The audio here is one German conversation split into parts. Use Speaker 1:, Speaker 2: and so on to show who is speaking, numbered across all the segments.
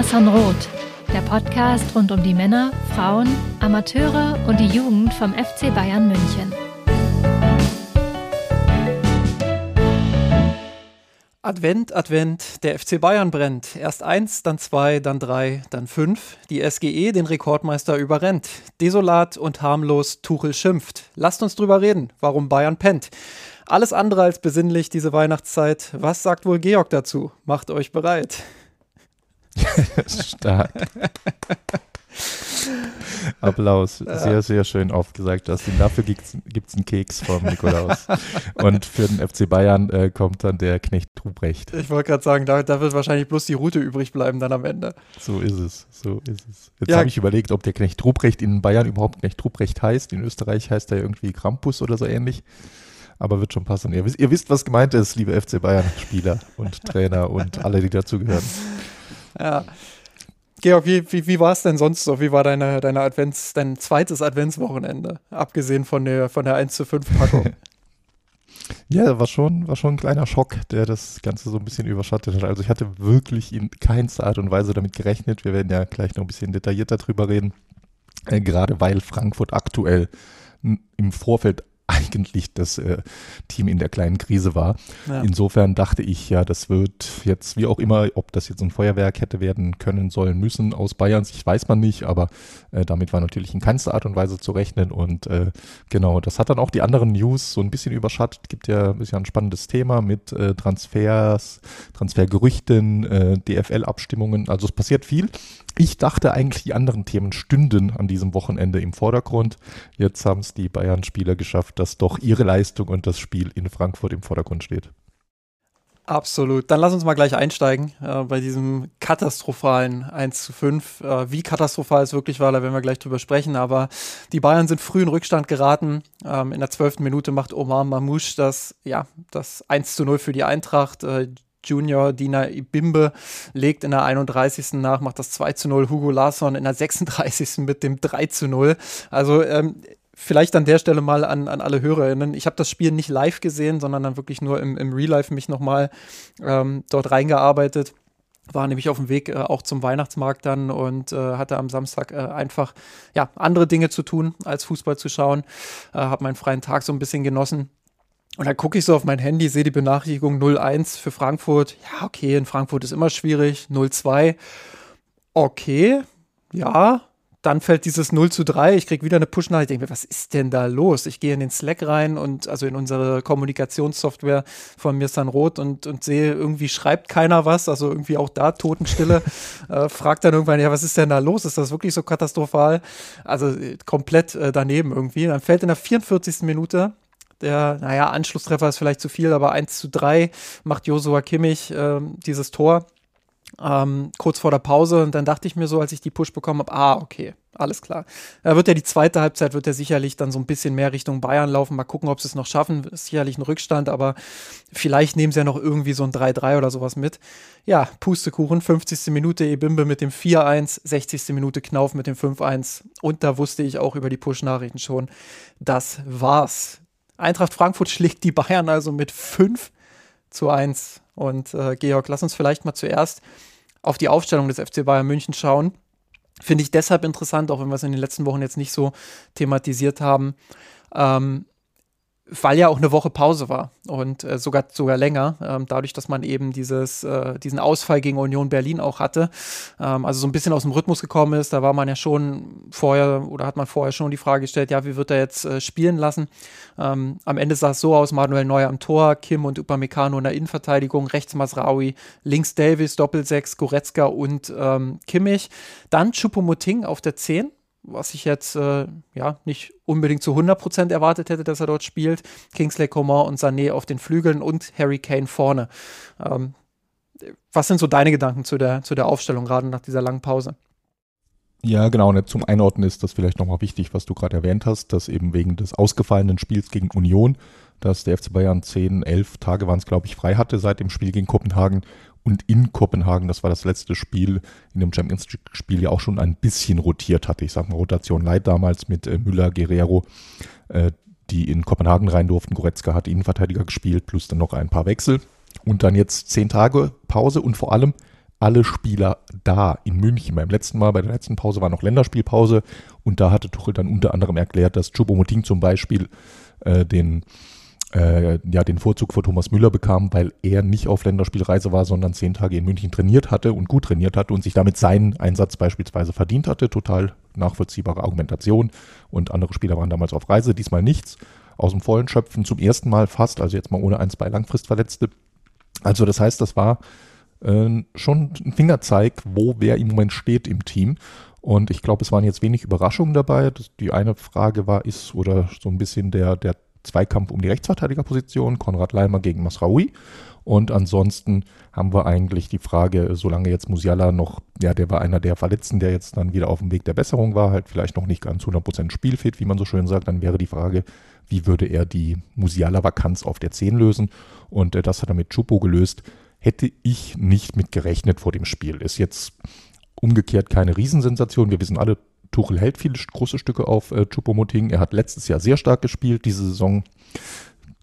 Speaker 1: Mir Roth, der Podcast rund um die Männer, Frauen, Amateure und die Jugend vom FC Bayern München.
Speaker 2: Advent, Advent, der FC Bayern brennt. Erst eins, dann zwei, dann drei, dann fünf. Die SGE den Rekordmeister überrennt. Desolat und harmlos Tuchel schimpft. Lasst uns drüber reden, warum Bayern pennt. Alles andere als besinnlich diese Weihnachtszeit. Was sagt wohl Georg dazu? Macht euch bereit.
Speaker 3: Stark. Applaus. Sehr, sehr schön aufgesagt, Justin. Dafür gibt es einen Keks vom Nikolaus. Und für den FC Bayern äh, kommt dann der Knecht Ruprecht.
Speaker 2: Ich wollte gerade sagen, da, da, wird wahrscheinlich bloß die Route übrig bleiben dann am Ende.
Speaker 3: So ist es. So ist es. Jetzt ja. habe ich überlegt, ob der Knecht Ruprecht in Bayern überhaupt Knecht Ruprecht heißt. In Österreich heißt er irgendwie Krampus oder so ähnlich. Aber wird schon passen. Ihr wisst, ihr wisst was gemeint ist, liebe FC Bayern-Spieler und Trainer und alle, die dazugehören.
Speaker 2: Ja. Georg, wie, wie, wie war es denn sonst so? Wie war deine, deine Advents, dein zweites Adventswochenende? Abgesehen von der, von der 1 zu 5 Packung.
Speaker 3: Ja, war schon, war schon ein kleiner Schock, der das Ganze so ein bisschen überschattet hat. Also ich hatte wirklich in keinster Art und Weise damit gerechnet. Wir werden ja gleich noch ein bisschen detaillierter drüber reden. Äh, gerade weil Frankfurt aktuell im Vorfeld eigentlich das äh, Team in der kleinen Krise war. Ja. Insofern dachte ich, ja, das wird jetzt, wie auch immer, ob das jetzt ein Feuerwerk hätte werden können, sollen, müssen aus Bayern, ich weiß man nicht, aber äh, damit war natürlich in keinster Art und Weise zu rechnen und äh, genau, das hat dann auch die anderen News so ein bisschen überschattet. Gibt ja, ist ja ein spannendes Thema mit äh, Transfers, Transfergerüchten, äh, DFL-Abstimmungen, also es passiert viel. Ich dachte eigentlich, die anderen Themen stünden an diesem Wochenende im Vordergrund. Jetzt haben es die Bayern-Spieler geschafft, dass doch ihre Leistung und das Spiel in Frankfurt im Vordergrund steht.
Speaker 2: Absolut. Dann lass uns mal gleich einsteigen äh, bei diesem katastrophalen 1 zu 5. Äh, wie katastrophal es wirklich war, da werden wir gleich drüber sprechen. Aber die Bayern sind früh in Rückstand geraten. Ähm, in der zwölften Minute macht Omar Mamouche das, ja, das 1 zu 0 für die Eintracht. Äh, Junior Dina Ibimbe legt in der 31. nach, macht das 2 zu 0. Hugo Larsson in der 36. mit dem 3 zu 0. Also ähm, vielleicht an der Stelle mal an, an alle HörerInnen. Ich habe das Spiel nicht live gesehen, sondern dann wirklich nur im, im Real Life mich nochmal ähm, dort reingearbeitet. War nämlich auf dem Weg äh, auch zum Weihnachtsmarkt dann und äh, hatte am Samstag äh, einfach ja, andere Dinge zu tun, als Fußball zu schauen. Äh, habe meinen freien Tag so ein bisschen genossen und dann gucke ich so auf mein Handy, sehe die Benachrichtigung 01 für Frankfurt. Ja, okay, in Frankfurt ist immer schwierig. 02. Okay, ja. Dann fällt dieses 0 zu 3. Ich kriege wieder eine Push-Nachricht. Ich denke mir, was ist denn da los? Ich gehe in den Slack rein und also in unsere Kommunikationssoftware von mir San Roth und, und sehe, irgendwie schreibt keiner was. Also irgendwie auch da Totenstille. äh, fragt dann irgendwann, ja, was ist denn da los? Ist das wirklich so katastrophal? Also äh, komplett äh, daneben irgendwie. Dann fällt in der 44. Minute der, naja, Anschlusstreffer ist vielleicht zu viel, aber 1 zu 3 macht Josua Kimmich äh, dieses Tor ähm, kurz vor der Pause. Und dann dachte ich mir so, als ich die Push bekommen habe, ah, okay, alles klar. Da wird ja die zweite Halbzeit, wird er sicherlich dann so ein bisschen mehr Richtung Bayern laufen. Mal gucken, ob sie es noch schaffen. Ist sicherlich ein Rückstand, aber vielleicht nehmen sie ja noch irgendwie so ein 3-3 oder sowas mit. Ja, Pustekuchen, 50. Minute Ebimbe mit dem 4-1, 60. Minute Knauf mit dem 5-1. Und da wusste ich auch über die Push-Nachrichten schon, das war's. Eintracht Frankfurt schlägt die Bayern also mit 5 zu 1. Und äh, Georg, lass uns vielleicht mal zuerst auf die Aufstellung des FC Bayern München schauen. Finde ich deshalb interessant, auch wenn wir es in den letzten Wochen jetzt nicht so thematisiert haben. Ähm, weil ja auch eine Woche Pause war und äh, sogar, sogar länger, ähm, dadurch, dass man eben dieses, äh, diesen Ausfall gegen Union Berlin auch hatte, ähm, also so ein bisschen aus dem Rhythmus gekommen ist, da war man ja schon vorher oder hat man vorher schon die Frage gestellt, ja, wie wird er jetzt äh, spielen lassen? Ähm, am Ende sah es so aus, Manuel Neuer am Tor, Kim und Upamecano in der Innenverteidigung, rechts Masraui, links Davis, Doppelsechs, Goretzka und ähm, Kimmich, dann Chupomoting auf der 10, was ich jetzt äh, ja nicht unbedingt zu 100% erwartet hätte, dass er dort spielt. Kingsley Coman und Sané auf den Flügeln und Harry Kane vorne. Ähm, was sind so deine Gedanken zu der, zu der Aufstellung, gerade nach dieser langen Pause?
Speaker 3: Ja, genau. Und zum Einordnen ist das vielleicht nochmal wichtig, was du gerade erwähnt hast, dass eben wegen des ausgefallenen Spiels gegen Union, dass der FC Bayern 10, 11 Tage waren es, glaube ich, frei hatte seit dem Spiel gegen Kopenhagen und in Kopenhagen, das war das letzte Spiel, in dem Champions League-Spiel ja auch schon ein bisschen rotiert hatte. Ich sag mal Rotation Leid damals mit äh, Müller, Guerrero, äh, die in Kopenhagen rein durften. Goretzka hat Innenverteidiger gespielt, plus dann noch ein paar Wechsel. Und dann jetzt zehn Tage Pause und vor allem alle Spieler da in München. Beim letzten Mal, bei der letzten Pause war noch Länderspielpause und da hatte Tuchel dann unter anderem erklärt, dass Choupo-Moting zum Beispiel äh, den äh, ja, den Vorzug vor Thomas Müller bekam, weil er nicht auf Länderspielreise war, sondern zehn Tage in München trainiert hatte und gut trainiert hatte und sich damit seinen Einsatz beispielsweise verdient hatte. Total nachvollziehbare Argumentation. Und andere Spieler waren damals auf Reise, diesmal nichts. Aus dem Vollen schöpfen, zum ersten Mal fast, also jetzt mal ohne ein, zwei Langfristverletzte. Also das heißt, das war äh, schon ein Fingerzeig, wo wer im Moment steht im Team. Und ich glaube, es waren jetzt wenig Überraschungen dabei. Die eine Frage war, ist oder so ein bisschen der, der Zweikampf um die Rechtsverteidigerposition, Konrad Leimer gegen Masraoui. Und ansonsten haben wir eigentlich die Frage, solange jetzt Musiala noch, ja, der war einer der Verletzten, der jetzt dann wieder auf dem Weg der Besserung war, halt vielleicht noch nicht ganz 100% spielfit, wie man so schön sagt, dann wäre die Frage, wie würde er die Musiala-Vakanz auf der 10 lösen? Und äh, das hat er mit Chupo gelöst. Hätte ich nicht mit gerechnet vor dem Spiel. Ist jetzt umgekehrt keine Riesensensation. Wir wissen alle, Tuchel hält viele große Stücke auf äh, Choupo-Moting. Er hat letztes Jahr sehr stark gespielt. Diese Saison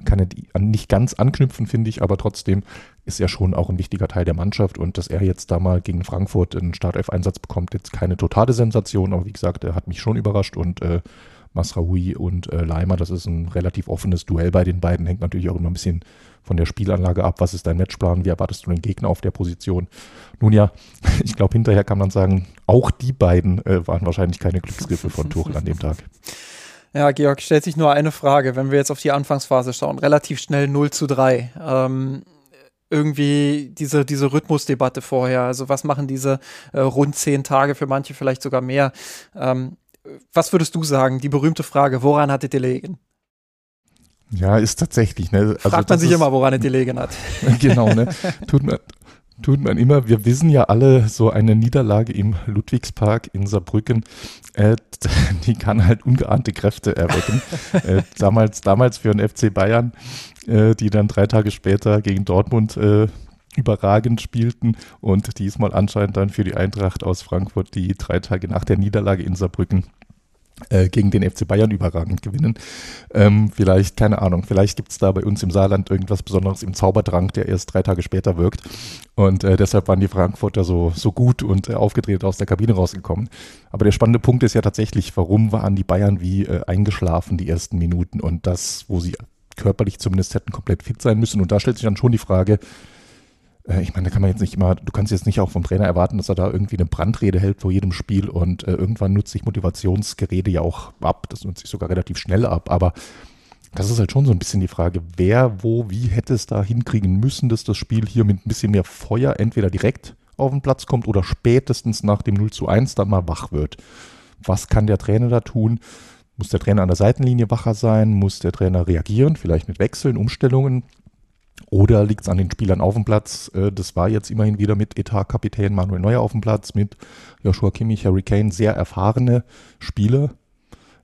Speaker 3: kann er nicht ganz anknüpfen, finde ich, aber trotzdem ist er schon auch ein wichtiger Teil der Mannschaft und dass er jetzt da mal gegen Frankfurt einen Startelf-Einsatz bekommt, jetzt keine totale Sensation, aber wie gesagt, er hat mich schon überrascht und äh, Masraoui und äh, Leimer, das ist ein relativ offenes Duell bei den beiden, hängt natürlich auch immer ein bisschen von der Spielanlage ab. Was ist dein Matchplan? Wie erwartest du den Gegner auf der Position? Nun ja, ich glaube, hinterher kann man sagen, auch die beiden äh, waren wahrscheinlich keine Glücksgriffe von Tuchel an dem Tag.
Speaker 2: Ja, Georg, stellt sich nur eine Frage, wenn wir jetzt auf die Anfangsphase schauen. Relativ schnell 0 zu 3. Ähm, irgendwie diese, diese Rhythmusdebatte vorher. Also was machen diese äh, rund zehn Tage, für manche vielleicht sogar mehr? Ähm, was würdest du sagen? Die berühmte Frage, woran hattet ihr legen?
Speaker 3: Ja, ist tatsächlich. Ne?
Speaker 2: Also Fragt man sich ist, immer, woran es gelegen hat.
Speaker 3: genau, ne? Tut man, tut man immer. Wir wissen ja alle, so eine Niederlage im Ludwigspark in Saarbrücken, äh, die kann halt ungeahnte Kräfte erwecken. äh, damals, damals für den FC Bayern, äh, die dann drei Tage später gegen Dortmund äh, überragend spielten und diesmal anscheinend dann für die Eintracht aus Frankfurt, die drei Tage nach der Niederlage in Saarbrücken gegen den FC Bayern überragend gewinnen. Ähm, vielleicht, keine Ahnung, vielleicht gibt es da bei uns im Saarland irgendwas Besonderes im Zauberdrang, der erst drei Tage später wirkt. Und äh, deshalb waren die Frankfurter so, so gut und äh, aufgedreht aus der Kabine rausgekommen. Aber der spannende Punkt ist ja tatsächlich, warum waren die Bayern wie äh, eingeschlafen die ersten Minuten und das, wo sie körperlich zumindest hätten komplett fit sein müssen. Und da stellt sich dann schon die Frage, äh, ich meine, da kann man jetzt nicht immer, du kannst jetzt nicht auch vom Trainer erwarten, dass er da irgendwie eine Brandrede hält vor jedem Spiel und äh, irgendwann nutzt sich Motivationsgerede ja auch ab. Das nutzt sich sogar relativ schnell ab, aber das ist halt schon so ein bisschen die Frage, wer, wo, wie hätte es da hinkriegen müssen, dass das Spiel hier mit ein bisschen mehr Feuer entweder direkt auf den Platz kommt oder spätestens nach dem 0 zu 1 dann mal wach wird. Was kann der Trainer da tun? Muss der Trainer an der Seitenlinie wacher sein? Muss der Trainer reagieren? Vielleicht mit Wechseln, Umstellungen? Oder liegt es an den Spielern auf dem Platz? Äh, das war jetzt immerhin wieder mit Etatkapitän Manuel Neuer auf dem Platz, mit Joshua Kimmich, Harry Kane, sehr erfahrene Spieler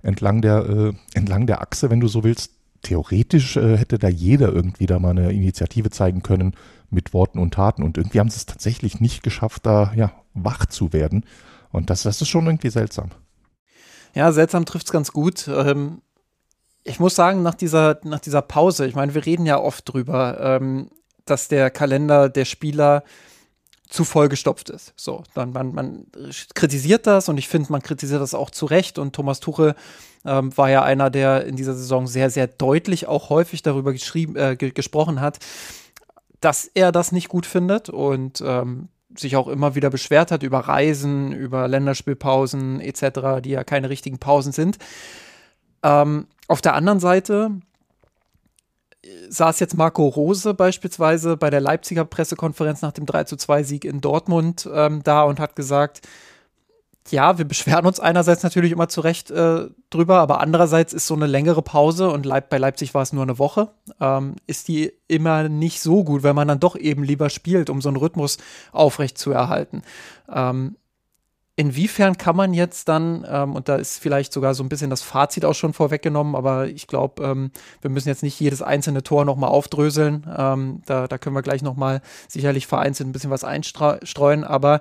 Speaker 3: entlang der, äh, entlang der Achse, wenn du so willst. Theoretisch äh, hätte da jeder irgendwie da mal eine Initiative zeigen können mit Worten und Taten. Und irgendwie haben sie es tatsächlich nicht geschafft, da ja, wach zu werden. Und das, das ist schon irgendwie seltsam.
Speaker 2: Ja, seltsam trifft es ganz gut. Ähm, ich muss sagen, nach dieser, nach dieser Pause, ich meine, wir reden ja oft drüber, ähm, dass der Kalender der Spieler zu vollgestopft ist. So, dann man, man kritisiert das und ich finde, man kritisiert das auch zu Recht. Und Thomas Tuchel ähm, war ja einer, der in dieser Saison sehr, sehr deutlich auch häufig darüber geschrieben, äh, gesprochen hat, dass er das nicht gut findet und ähm, sich auch immer wieder beschwert hat über Reisen, über Länderspielpausen etc., die ja keine richtigen Pausen sind. Ähm, auf der anderen Seite saß jetzt Marco Rose beispielsweise bei der Leipziger Pressekonferenz nach dem 3-2-Sieg in Dortmund ähm, da und hat gesagt, ja, wir beschweren uns einerseits natürlich immer zu Recht äh, drüber, aber andererseits ist so eine längere Pause und Leip bei Leipzig war es nur eine Woche, ähm, ist die immer nicht so gut, weil man dann doch eben lieber spielt, um so einen Rhythmus aufrecht zu erhalten. Ähm, inwiefern kann man jetzt dann, ähm, und da ist vielleicht sogar so ein bisschen das Fazit auch schon vorweggenommen, aber ich glaube, ähm, wir müssen jetzt nicht jedes einzelne Tor nochmal aufdröseln. Ähm, da, da können wir gleich nochmal sicherlich vereinzelt ein bisschen was einstreuen, aber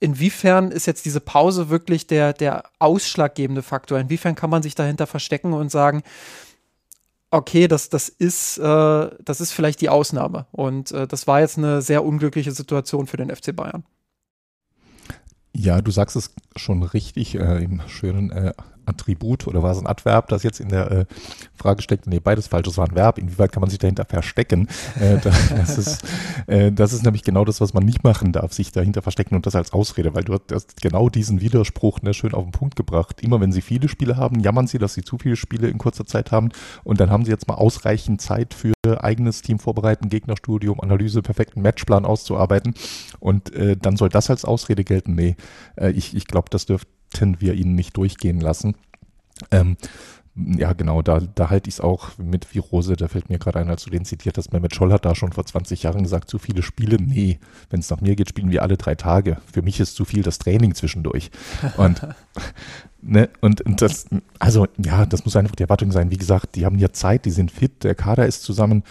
Speaker 2: inwiefern ist jetzt diese Pause wirklich der, der ausschlaggebende Faktor? Inwiefern kann man sich dahinter verstecken und sagen, okay, das, das, ist, äh, das ist vielleicht die Ausnahme. Und äh, das war jetzt eine sehr unglückliche Situation für den FC Bayern.
Speaker 3: Ja, du sagst es schon richtig äh, im schönen äh, Attribut oder war es ein Adverb, das jetzt in der äh, Frage steckt? Nee, beides falsch, es war ein Verb. Inwieweit kann man sich dahinter verstecken? Äh, das, ist, äh, das ist nämlich genau das, was man nicht machen darf, sich dahinter verstecken und das als Ausrede, weil du hast genau diesen Widerspruch ne, schön auf den Punkt gebracht. Immer wenn sie viele Spiele haben, jammern sie, dass sie zu viele Spiele in kurzer Zeit haben und dann haben sie jetzt mal ausreichend Zeit für eigenes Team vorbereiten, Gegnerstudium, Analyse, perfekten Matchplan auszuarbeiten und äh, dann soll das als Ausrede gelten? Nee, äh, ich, ich glaube, das dürfte sollten wir ihn nicht durchgehen lassen. Ähm, ja, genau, da, da halte ich es auch mit Virose, da fällt mir gerade ein, als du den zitiert hast, Mehmet Scholl hat da schon vor 20 Jahren gesagt, zu viele Spiele, nee, wenn es nach mir geht, spielen wir alle drei Tage. Für mich ist zu viel das Training zwischendurch. Und, ne, und das, also ja, das muss einfach die Erwartung sein. Wie gesagt, die haben ja Zeit, die sind fit, der Kader ist zusammen.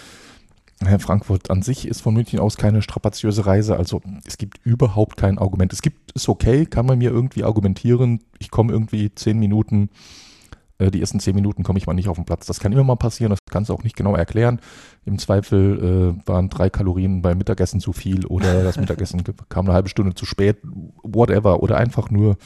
Speaker 3: Frankfurt an sich ist von München aus keine strapaziöse Reise. Also es gibt überhaupt kein Argument. Es gibt, ist okay, kann man mir irgendwie argumentieren. Ich komme irgendwie zehn Minuten, äh, die ersten zehn Minuten komme ich mal nicht auf den Platz. Das kann immer mal passieren, das kannst du auch nicht genau erklären. Im Zweifel äh, waren drei Kalorien beim Mittagessen zu viel oder das Mittagessen kam eine halbe Stunde zu spät, whatever. Oder einfach nur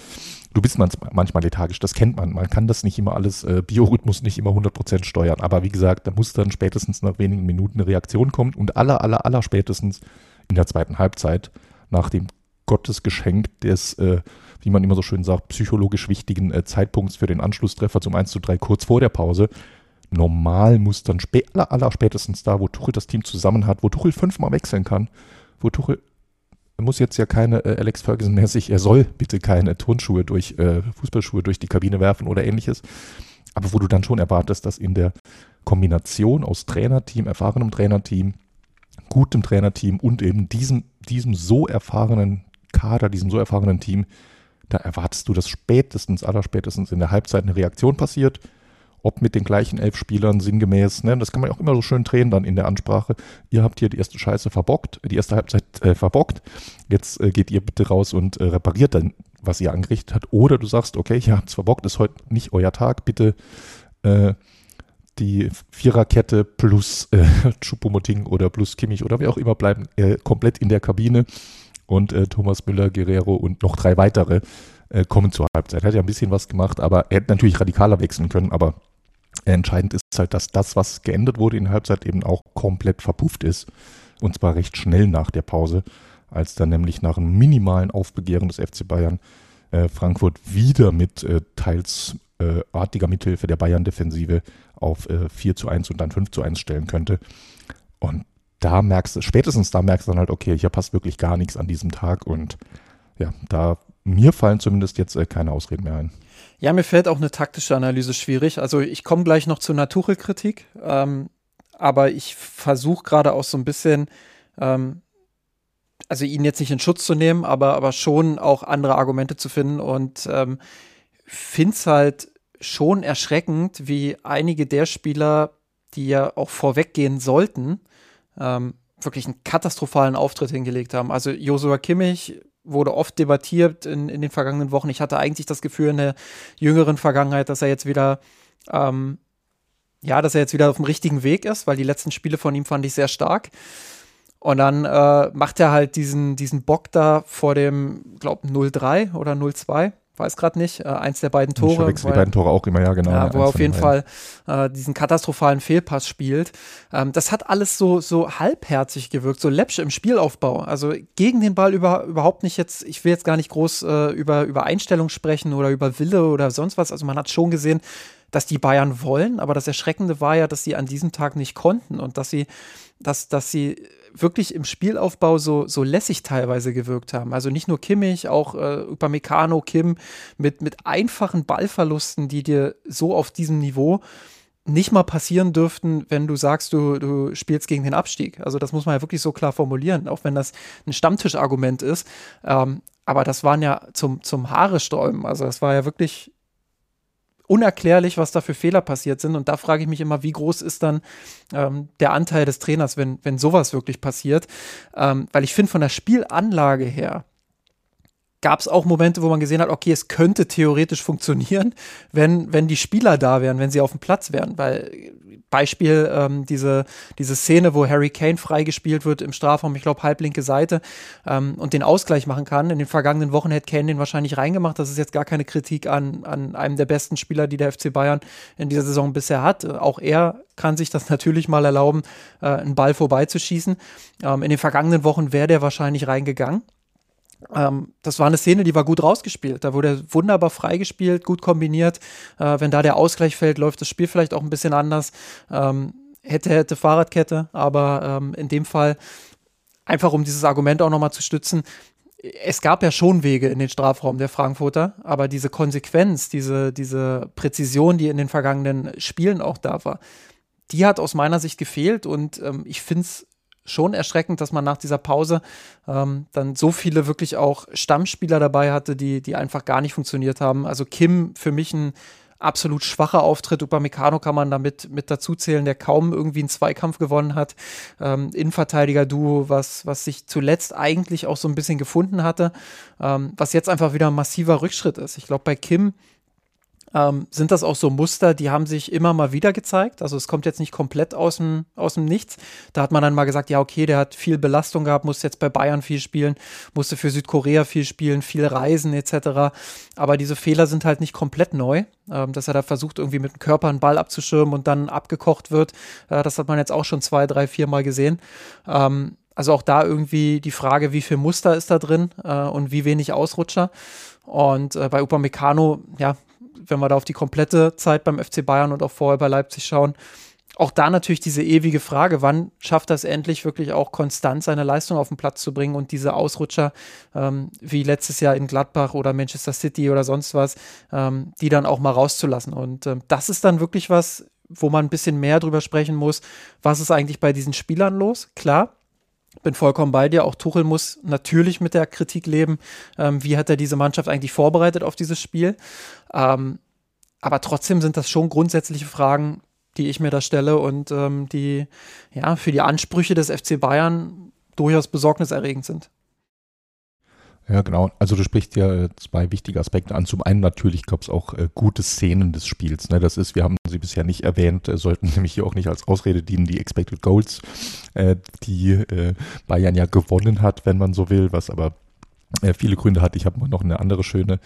Speaker 3: du bist manchmal lethargisch, das kennt man. Man kann das nicht immer alles, äh, Biorhythmus nicht immer 100% steuern. Aber wie gesagt, da muss dann spätestens nach wenigen Minuten eine Reaktion kommen und aller, aller, aller spätestens in der zweiten Halbzeit nach dem Gottesgeschenk des, äh, wie man immer so schön sagt, psychologisch wichtigen äh, Zeitpunkts für den Anschlusstreffer zum 1 zu 3 kurz vor der Pause. Normal muss dann spä aller, aller spätestens da, wo Tuchel das Team zusammen hat, wo Tuchel fünfmal wechseln kann, wo Tuchel muss jetzt ja keine äh, Alex Ferguson-mäßig, er soll bitte keine Turnschuhe durch, äh, Fußballschuhe durch die Kabine werfen oder ähnliches. Aber wo du dann schon erwartest, dass in der Kombination aus Trainerteam, erfahrenem Trainerteam, gutem Trainerteam und eben diesem, diesem so erfahrenen Kader, diesem so erfahrenen Team, da erwartest du, dass spätestens, allerspätestens in der Halbzeit eine Reaktion passiert ob mit den gleichen elf Spielern sinngemäß, ne, das kann man auch immer so schön drehen dann in der Ansprache. Ihr habt hier die erste Scheiße verbockt, die erste Halbzeit äh, verbockt. Jetzt äh, geht ihr bitte raus und äh, repariert dann, was ihr angerichtet habt. Oder du sagst, okay, ihr habt es verbockt, ist heute nicht euer Tag, bitte äh, die Viererkette plus äh, Chupomoting oder plus Kimmich oder wie auch immer bleiben äh, komplett in der Kabine und äh, Thomas Müller, Guerrero und noch drei weitere äh, kommen zur Halbzeit. Hat ja ein bisschen was gemacht, aber er hätte natürlich radikaler wechseln können, aber Entscheidend ist halt, dass das, was geändert wurde in der Halbzeit, eben auch komplett verpufft ist. Und zwar recht schnell nach der Pause, als dann nämlich nach einem minimalen Aufbegehren des FC Bayern äh, Frankfurt wieder mit äh, teils äh, artiger Mithilfe der Bayern-Defensive auf äh, 4 zu 1 und dann 5 zu 1 stellen könnte. Und da merkst du, spätestens da merkst du dann halt, okay, hier passt wirklich gar nichts an diesem Tag und ja, da mir fallen zumindest jetzt äh, keine Ausreden mehr ein.
Speaker 2: Ja, mir fällt auch eine taktische Analyse schwierig. Also ich komme gleich noch zur Naturkritik, ähm, aber ich versuche gerade auch so ein bisschen, ähm, also ihn jetzt nicht in Schutz zu nehmen, aber, aber schon auch andere Argumente zu finden und ähm, finde es halt schon erschreckend, wie einige der Spieler, die ja auch vorweggehen sollten, ähm, wirklich einen katastrophalen Auftritt hingelegt haben. Also Josua Kimmich wurde oft debattiert in, in den vergangenen Wochen. Ich hatte eigentlich das Gefühl in der jüngeren Vergangenheit, dass er jetzt wieder, ähm, ja, dass er jetzt wieder auf dem richtigen Weg ist, weil die letzten Spiele von ihm fand ich sehr stark. Und dann äh, macht er halt diesen, diesen Bock da vor dem, glaub, 0-3 oder 0-2 weiß gerade nicht, äh, eins der beiden Tore. Ich
Speaker 3: verwechsel die beiden Tore auch immer, ja, genau.
Speaker 2: Ja, wo er auf jeden Fall äh, diesen katastrophalen Fehlpass spielt. Ähm, das hat alles so, so halbherzig gewirkt, so läppsch im Spielaufbau. Also gegen den Ball über, überhaupt nicht jetzt, ich will jetzt gar nicht groß äh, über, über Einstellung sprechen oder über Wille oder sonst was. Also man hat schon gesehen, dass die Bayern wollen, aber das Erschreckende war ja, dass sie an diesem Tag nicht konnten und dass sie, dass, dass sie wirklich im Spielaufbau so, so lässig teilweise gewirkt haben. Also nicht nur Kimmich, auch äh, Upamecano, Kim mit, mit einfachen Ballverlusten, die dir so auf diesem Niveau nicht mal passieren dürften, wenn du sagst, du, du spielst gegen den Abstieg. Also das muss man ja wirklich so klar formulieren, auch wenn das ein Stammtischargument ist. Ähm, aber das waren ja zum, zum Haare sträuben. Also das war ja wirklich unerklärlich, was da für Fehler passiert sind. Und da frage ich mich immer, wie groß ist dann ähm, der Anteil des Trainers, wenn, wenn sowas wirklich passiert. Ähm, weil ich finde, von der Spielanlage her gab es auch Momente, wo man gesehen hat, okay, es könnte theoretisch funktionieren, wenn, wenn die Spieler da wären, wenn sie auf dem Platz wären. Weil Beispiel ähm, diese, diese Szene, wo Harry Kane freigespielt wird im Strafraum, ich glaube halblinke Seite, ähm, und den Ausgleich machen kann. In den vergangenen Wochen hätte Kane den wahrscheinlich reingemacht. Das ist jetzt gar keine Kritik an, an einem der besten Spieler, die der FC Bayern in dieser Saison bisher hat. Auch er kann sich das natürlich mal erlauben, äh, einen Ball vorbeizuschießen. Ähm, in den vergangenen Wochen wäre der wahrscheinlich reingegangen. Ähm, das war eine Szene, die war gut rausgespielt. Da wurde wunderbar freigespielt, gut kombiniert. Äh, wenn da der Ausgleich fällt, läuft das Spiel vielleicht auch ein bisschen anders. Ähm, hätte, hätte Fahrradkette, aber ähm, in dem Fall einfach um dieses Argument auch nochmal zu stützen. Es gab ja schon Wege in den Strafraum der Frankfurter, aber diese Konsequenz, diese, diese Präzision, die in den vergangenen Spielen auch da war, die hat aus meiner Sicht gefehlt und ähm, ich finde es schon erschreckend, dass man nach dieser Pause ähm, dann so viele wirklich auch Stammspieler dabei hatte, die, die einfach gar nicht funktioniert haben. Also Kim für mich ein absolut schwacher Auftritt. Upamecano kann man damit mit dazu zählen, der kaum irgendwie einen Zweikampf gewonnen hat. Ähm, Innenverteidiger-Duo, was, was sich zuletzt eigentlich auch so ein bisschen gefunden hatte, ähm, was jetzt einfach wieder ein massiver Rückschritt ist. Ich glaube, bei Kim ähm, sind das auch so Muster, die haben sich immer mal wieder gezeigt. Also es kommt jetzt nicht komplett aus dem, aus dem Nichts. Da hat man dann mal gesagt, ja, okay, der hat viel Belastung gehabt, muss jetzt bei Bayern viel spielen, musste für Südkorea viel spielen, viel reisen etc. Aber diese Fehler sind halt nicht komplett neu. Ähm, dass er da versucht, irgendwie mit dem Körper einen Ball abzuschirmen und dann abgekocht wird. Äh, das hat man jetzt auch schon zwei, drei, vier Mal gesehen. Ähm, also auch da irgendwie die Frage, wie viel Muster ist da drin äh, und wie wenig Ausrutscher. Und äh, bei Upamecano, ja, wenn wir da auf die komplette Zeit beim FC Bayern und auch vorher bei Leipzig schauen, auch da natürlich diese ewige Frage, wann schafft es endlich wirklich auch konstant seine Leistung auf den Platz zu bringen und diese Ausrutscher ähm, wie letztes Jahr in Gladbach oder Manchester City oder sonst was, ähm, die dann auch mal rauszulassen. Und ähm, das ist dann wirklich was, wo man ein bisschen mehr drüber sprechen muss, was ist eigentlich bei diesen Spielern los? Klar, bin vollkommen bei dir. Auch Tuchel muss natürlich mit der Kritik leben. Ähm, wie hat er diese Mannschaft eigentlich vorbereitet auf dieses Spiel? Ähm, aber trotzdem sind das schon grundsätzliche Fragen, die ich mir da stelle und ähm, die ja für die Ansprüche des FC Bayern durchaus besorgniserregend sind.
Speaker 3: Ja, genau. Also du sprichst ja äh, zwei wichtige Aspekte an. Zum einen natürlich gab es auch äh, gute Szenen des Spiels. Ne? Das ist, wir haben sie bisher nicht erwähnt, äh, sollten nämlich hier auch nicht als Ausrede dienen, die Expected Goals, äh, die äh, Bayern ja gewonnen hat, wenn man so will, was aber äh, viele Gründe hat. Ich habe noch eine andere schöne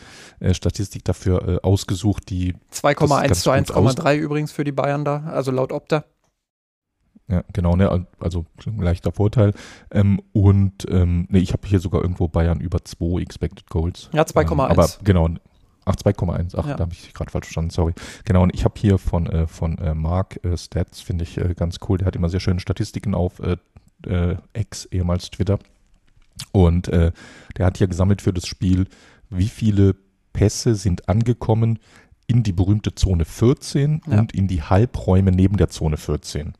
Speaker 3: Statistik dafür ausgesucht, die
Speaker 2: 2,1 zu 1,3 übrigens für die Bayern da, also laut Opta.
Speaker 3: Ja, genau, ne, also ein leichter Vorteil. Ähm, und ähm, ne, ich habe hier sogar irgendwo Bayern über 2 Expected Goals.
Speaker 2: Ja, 2,1. Ähm,
Speaker 3: aber genau, ach, 2,1, ach, ja. da habe ich gerade falsch verstanden, sorry. Genau, und ich habe hier von, äh, von äh, Mark äh, Stats, finde ich äh, ganz cool, der hat immer sehr schöne Statistiken auf äh, äh, X, ehemals Twitter. Und äh, der hat hier gesammelt für das Spiel, wie viele Pässe sind angekommen in die berühmte Zone 14 ja. und in die Halbräume neben der Zone 14.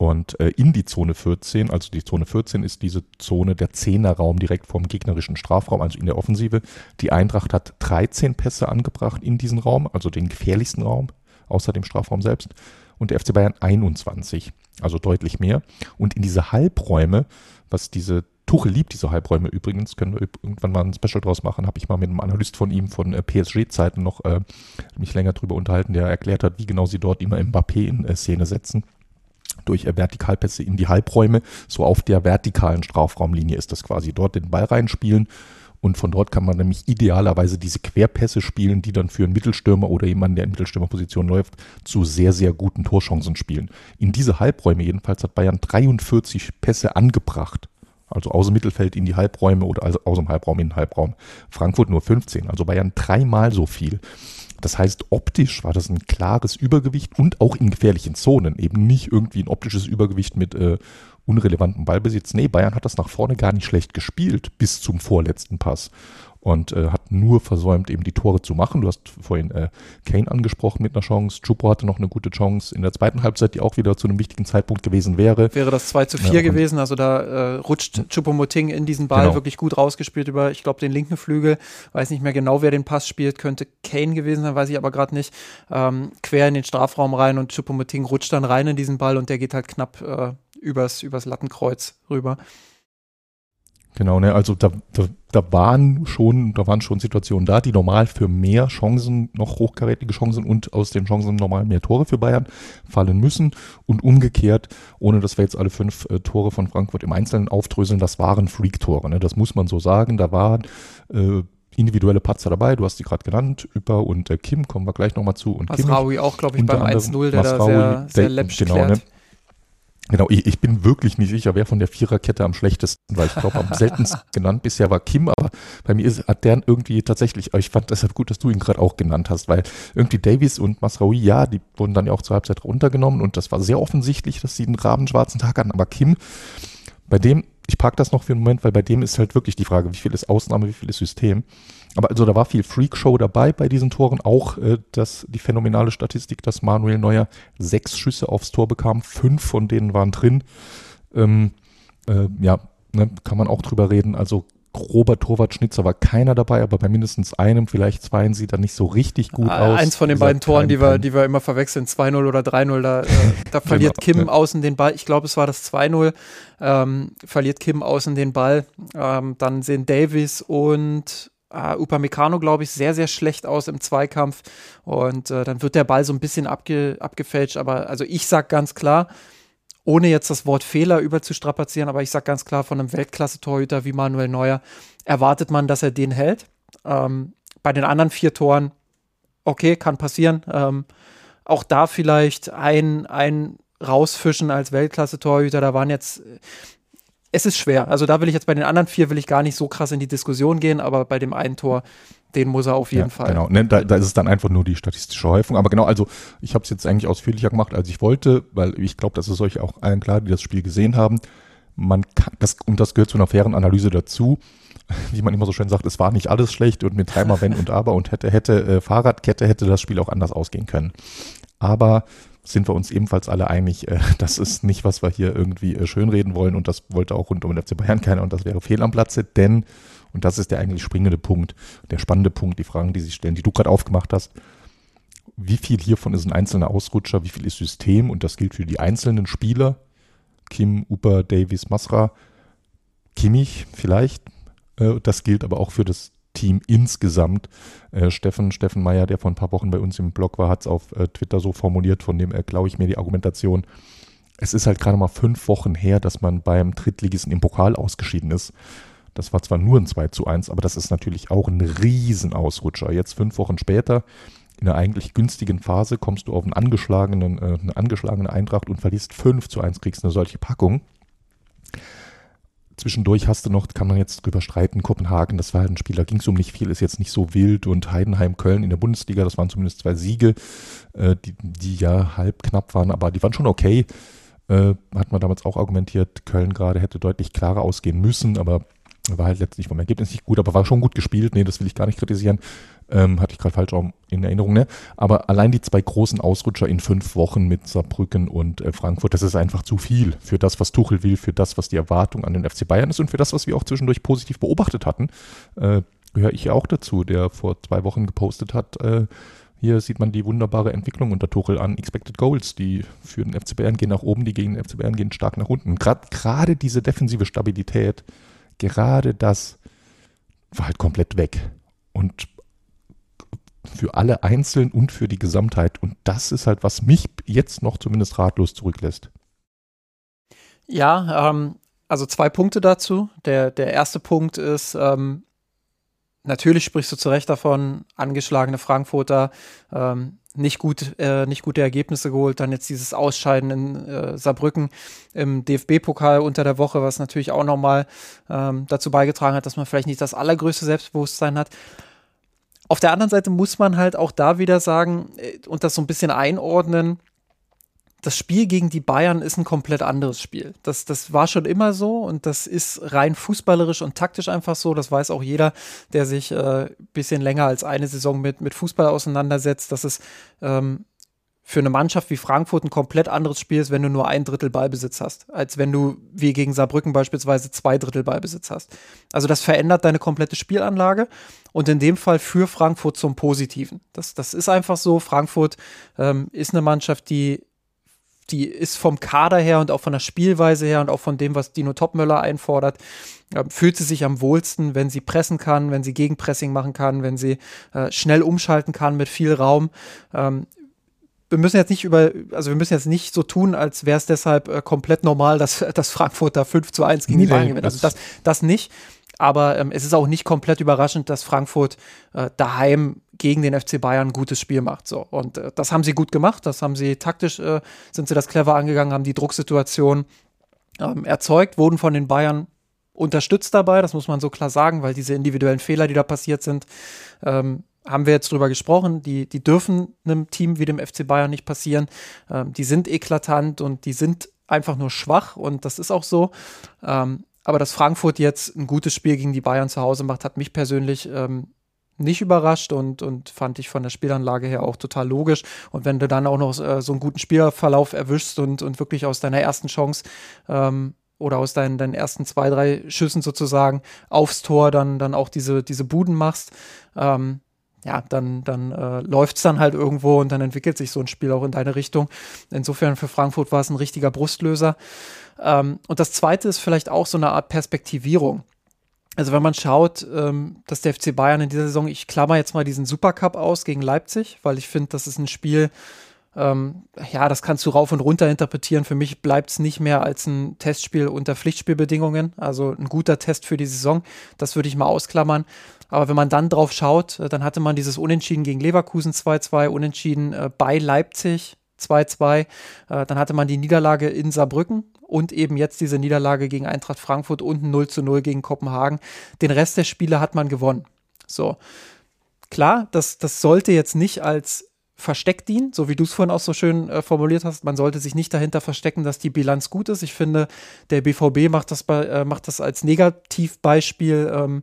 Speaker 3: Und äh, in die Zone 14, also die Zone 14 ist diese Zone der Zehnerraum direkt vorm gegnerischen Strafraum, also in der Offensive. Die Eintracht hat 13 Pässe angebracht in diesen Raum, also den gefährlichsten Raum, außer dem Strafraum selbst. Und der FC Bayern 21, also deutlich mehr. Und in diese Halbräume, was diese Tuchel liebt diese Halbräume übrigens, können wir irgendwann mal ein Special draus machen, habe ich mal mit einem Analyst von ihm von äh, PSG-Zeiten noch äh, mich länger drüber unterhalten, der erklärt hat, wie genau sie dort immer Mbappé in äh, Szene setzen durch äh, Vertikalpässe in die Halbräume. So auf der vertikalen Strafraumlinie ist das quasi dort den Ball reinspielen. Und von dort kann man nämlich idealerweise diese Querpässe spielen, die dann für einen Mittelstürmer oder jemanden, der in Mittelstürmerposition läuft, zu sehr, sehr guten Torchancen spielen. In diese Halbräume jedenfalls hat Bayern 43 Pässe angebracht. Also aus dem Mittelfeld in die Halbräume oder aus dem Halbraum in den Halbraum. Frankfurt nur 15, also Bayern dreimal so viel. Das heißt, optisch war das ein klares Übergewicht und auch in gefährlichen Zonen. Eben nicht irgendwie ein optisches Übergewicht mit äh, unrelevantem Ballbesitz. Nee, Bayern hat das nach vorne gar nicht schlecht gespielt bis zum vorletzten Pass und äh, hat nur versäumt, eben die Tore zu machen. Du hast vorhin äh, Kane angesprochen mit einer Chance. Chupo hatte noch eine gute Chance in der zweiten Halbzeit, die auch wieder zu einem wichtigen Zeitpunkt gewesen wäre.
Speaker 2: Wäre das 2 zu 4 ja, gewesen, also da äh, rutscht Chupo Moting in diesen Ball genau. wirklich gut rausgespielt über, ich glaube, den linken Flügel. Weiß nicht mehr genau, wer den Pass spielt, könnte Kane gewesen sein, weiß ich aber gerade nicht. Ähm, quer in den Strafraum rein und Chupo Moting rutscht dann rein in diesen Ball und der geht halt knapp äh, übers, übers Lattenkreuz rüber.
Speaker 3: Genau, ne, also da, da, da waren schon, da waren schon Situationen da, die normal für mehr Chancen, noch hochkarätige Chancen und aus den Chancen normal mehr Tore für Bayern fallen müssen. Und umgekehrt, ohne dass wir jetzt alle fünf äh, Tore von Frankfurt im Einzelnen aufdröseln, das waren Freak-Tore, ne, das muss man so sagen. Da waren äh, individuelle Patzer dabei, du hast die gerade genannt, Üpper und äh, Kim, kommen wir gleich nochmal zu. Und
Speaker 2: Masraui auch, glaube ich, beim 1-0, der da sehr, sehr läppisch genau, klärt. Ne?
Speaker 3: Genau, ich, ich bin wirklich nicht sicher, wer von der Viererkette am schlechtesten war. Ich glaube, am seltensten genannt bisher war Kim, aber bei mir ist, hat der irgendwie tatsächlich, ich fand deshalb gut, dass du ihn gerade auch genannt hast, weil irgendwie Davies und Masraoui, ja, die wurden dann ja auch zur Halbzeit runtergenommen und das war sehr offensichtlich, dass sie einen rabenschwarzen Tag hatten, aber Kim, bei dem, ich parke das noch für einen Moment, weil bei dem ist halt wirklich die Frage, wie viel ist Ausnahme, wie viel ist System. Aber also da war viel Freakshow dabei bei diesen Toren. Auch äh, das, die phänomenale Statistik, dass Manuel Neuer sechs Schüsse aufs Tor bekam, fünf von denen waren drin. Ähm, äh, ja, ne, kann man auch drüber reden. Also grober Torwartschnitzer war keiner dabei, aber bei mindestens einem, vielleicht zweien sieht er nicht so richtig gut
Speaker 2: ah,
Speaker 3: aus.
Speaker 2: Eins von den beiden Toren, die wir, die wir immer verwechseln, 2-0 oder 3-0, da, äh, da verliert genau, Kim ja. außen den Ball. Ich glaube, es war das 2-0. Ähm, verliert Kim außen den Ball. Ähm, dann sehen Davis und äh, Upamecano, glaube ich, sehr, sehr schlecht aus im Zweikampf. Und äh, dann wird der Ball so ein bisschen abge abgefälscht. Aber also ich sage ganz klar, ohne jetzt das Wort Fehler überzustrapazieren, aber ich sage ganz klar, von einem Weltklasse-Torhüter wie Manuel Neuer erwartet man, dass er den hält. Ähm, bei den anderen vier Toren, okay, kann passieren. Ähm, auch da vielleicht ein, ein rausfischen als Weltklasse-Torhüter. Da waren jetzt es ist schwer. Also da will ich jetzt bei den anderen vier will ich gar nicht so krass in die Diskussion gehen, aber bei dem einen Tor, den muss er auf jeden ja, Fall.
Speaker 3: Genau, ne, da, da ist es dann einfach nur die statistische Häufung. Aber genau, also ich habe es jetzt eigentlich ausführlicher gemacht, als ich wollte, weil ich glaube, das ist euch auch allen klar, die das Spiel gesehen haben. Man kann, das, und das gehört zu einer fairen Analyse dazu. Wie man immer so schön sagt, es war nicht alles schlecht und mit dreimal Wenn und Aber und hätte, hätte, äh, Fahrradkette hätte das Spiel auch anders ausgehen können. Aber sind wir uns ebenfalls alle einig, äh, das ist nicht, was wir hier irgendwie äh, schönreden wollen und das wollte auch rund um den FC Bayern keiner und das wäre fehl am Platze, denn, und das ist der eigentlich springende Punkt, der spannende Punkt, die Fragen, die sich stellen, die du gerade aufgemacht hast, wie viel hiervon ist ein einzelner Ausrutscher, wie viel ist System und das gilt für die einzelnen Spieler, Kim, Uber, Davis, Masra, Kimmich vielleicht, äh, das gilt aber auch für das Team insgesamt. Äh, Steffen, Steffen Meyer, der vor ein paar Wochen bei uns im Blog war, hat es auf äh, Twitter so formuliert, von dem erklaue ich mir die Argumentation. Es ist halt gerade mal fünf Wochen her, dass man beim Drittligisten im Pokal ausgeschieden ist. Das war zwar nur ein 2 zu 1, aber das ist natürlich auch ein Riesenausrutscher. Jetzt fünf Wochen später, in einer eigentlich günstigen Phase, kommst du auf einen angeschlagenen, äh, eine angeschlagene Eintracht und verlierst 5 zu 1, kriegst eine solche Packung. Zwischendurch hast du noch, kann man jetzt drüber streiten, Kopenhagen, das war halt ein Spiel, da ging es um nicht viel, ist jetzt nicht so wild und Heidenheim, Köln in der Bundesliga, das waren zumindest zwei Siege, äh, die, die ja halb knapp waren, aber die waren schon okay. Äh, hat man damals auch argumentiert, Köln gerade hätte deutlich klarer ausgehen müssen, aber war halt letztlich vom Ergebnis nicht gut, aber war schon gut gespielt. Nee, das will ich gar nicht kritisieren. Ähm, hatte ich gerade falsch in Erinnerung, ne? Aber allein die zwei großen Ausrutscher in fünf Wochen mit Saarbrücken und äh, Frankfurt, das ist einfach zu viel für das, was Tuchel will, für das, was die Erwartung an den FC Bayern ist und für das, was wir auch zwischendurch positiv beobachtet hatten. Äh, gehöre ich ja auch dazu, der vor zwei Wochen gepostet hat, äh, hier sieht man die wunderbare Entwicklung unter Tuchel an Expected Goals. Die für den FC Bayern gehen nach oben, die gegen den FC Bayern gehen stark nach unten. Gerade diese defensive Stabilität, gerade das war halt komplett weg. Und für alle einzeln und für die Gesamtheit. Und das ist halt, was mich jetzt noch zumindest ratlos zurücklässt.
Speaker 2: Ja, ähm, also zwei Punkte dazu. Der, der erste Punkt ist, ähm, natürlich sprichst du zu Recht davon, angeschlagene Frankfurter, ähm, nicht gut, äh, nicht gute Ergebnisse geholt, dann jetzt dieses Ausscheiden in äh, Saarbrücken im DFB-Pokal unter der Woche, was natürlich auch nochmal ähm, dazu beigetragen hat, dass man vielleicht nicht das allergrößte Selbstbewusstsein hat. Auf der anderen Seite muss man halt auch da wieder sagen äh, und das so ein bisschen einordnen, das Spiel gegen die Bayern ist ein komplett anderes Spiel. Das, das war schon immer so und das ist rein fußballerisch und taktisch einfach so. Das weiß auch jeder, der sich ein äh, bisschen länger als eine Saison mit, mit Fußball auseinandersetzt, dass es ähm, für eine Mannschaft wie Frankfurt ein komplett anderes Spiel ist, wenn du nur ein Drittel Ballbesitz hast, als wenn du wie gegen Saarbrücken beispielsweise zwei Drittel Ballbesitz hast. Also das verändert deine komplette Spielanlage und in dem Fall für Frankfurt zum Positiven. Das, das ist einfach so. Frankfurt ähm, ist eine Mannschaft, die die ist vom Kader her und auch von der Spielweise her und auch von dem, was Dino Topmöller einfordert, äh, fühlt sie sich am wohlsten, wenn sie pressen kann, wenn sie Gegenpressing machen kann, wenn sie äh, schnell umschalten kann mit viel Raum. Ähm, wir müssen jetzt nicht über, also wir müssen jetzt nicht so tun, als wäre es deshalb äh, komplett normal, dass, dass Frankfurt da 5 zu 1 gegen die Bayern gewinnt. Also das, das nicht. Aber ähm, es ist auch nicht komplett überraschend, dass Frankfurt äh, daheim gegen den FC Bayern ein gutes Spiel macht. So. Und äh, das haben sie gut gemacht. Das haben sie taktisch, äh, sind sie das clever angegangen, haben die Drucksituation ähm, erzeugt, wurden von den Bayern unterstützt dabei, das muss man so klar sagen, weil diese individuellen Fehler, die da passiert sind, ähm, haben wir jetzt drüber gesprochen, die, die dürfen einem Team wie dem FC Bayern nicht passieren. Ähm, die sind eklatant und die sind einfach nur schwach und das ist auch so. Ähm, aber dass Frankfurt jetzt ein gutes Spiel gegen die Bayern zu Hause macht, hat mich persönlich ähm, nicht überrascht und, und fand ich von der Spielanlage her auch total logisch. Und wenn du dann auch noch äh, so einen guten Spielverlauf erwischst und, und wirklich aus deiner ersten Chance ähm, oder aus deinen, deinen ersten zwei, drei Schüssen sozusagen aufs Tor dann, dann auch diese, diese Buden machst, ähm, ja, dann, dann äh, läuft es dann halt irgendwo und dann entwickelt sich so ein Spiel auch in deine Richtung. Insofern für Frankfurt war es ein richtiger Brustlöser. Ähm, und das zweite ist vielleicht auch so eine Art Perspektivierung. Also wenn man schaut, ähm, dass der FC Bayern in dieser Saison, ich klammer jetzt mal diesen Supercup aus gegen Leipzig, weil ich finde, das ist ein Spiel, ähm, ja, das kannst du rauf und runter interpretieren. Für mich bleibt es nicht mehr als ein Testspiel unter Pflichtspielbedingungen, also ein guter Test für die Saison. Das würde ich mal ausklammern. Aber wenn man dann drauf schaut, äh, dann hatte man dieses Unentschieden gegen Leverkusen 2-2, Unentschieden äh, bei Leipzig 2-2. Äh, dann hatte man die Niederlage in Saarbrücken und eben jetzt diese Niederlage gegen Eintracht Frankfurt und ein 0 zu 0 gegen Kopenhagen. Den Rest der Spiele hat man gewonnen. So. Klar, das, das sollte jetzt nicht als Versteck dienen, so wie du es vorhin auch so schön äh, formuliert hast. Man sollte sich nicht dahinter verstecken, dass die Bilanz gut ist. Ich finde, der BVB macht das, bei, äh, macht das als Negativbeispiel ähm,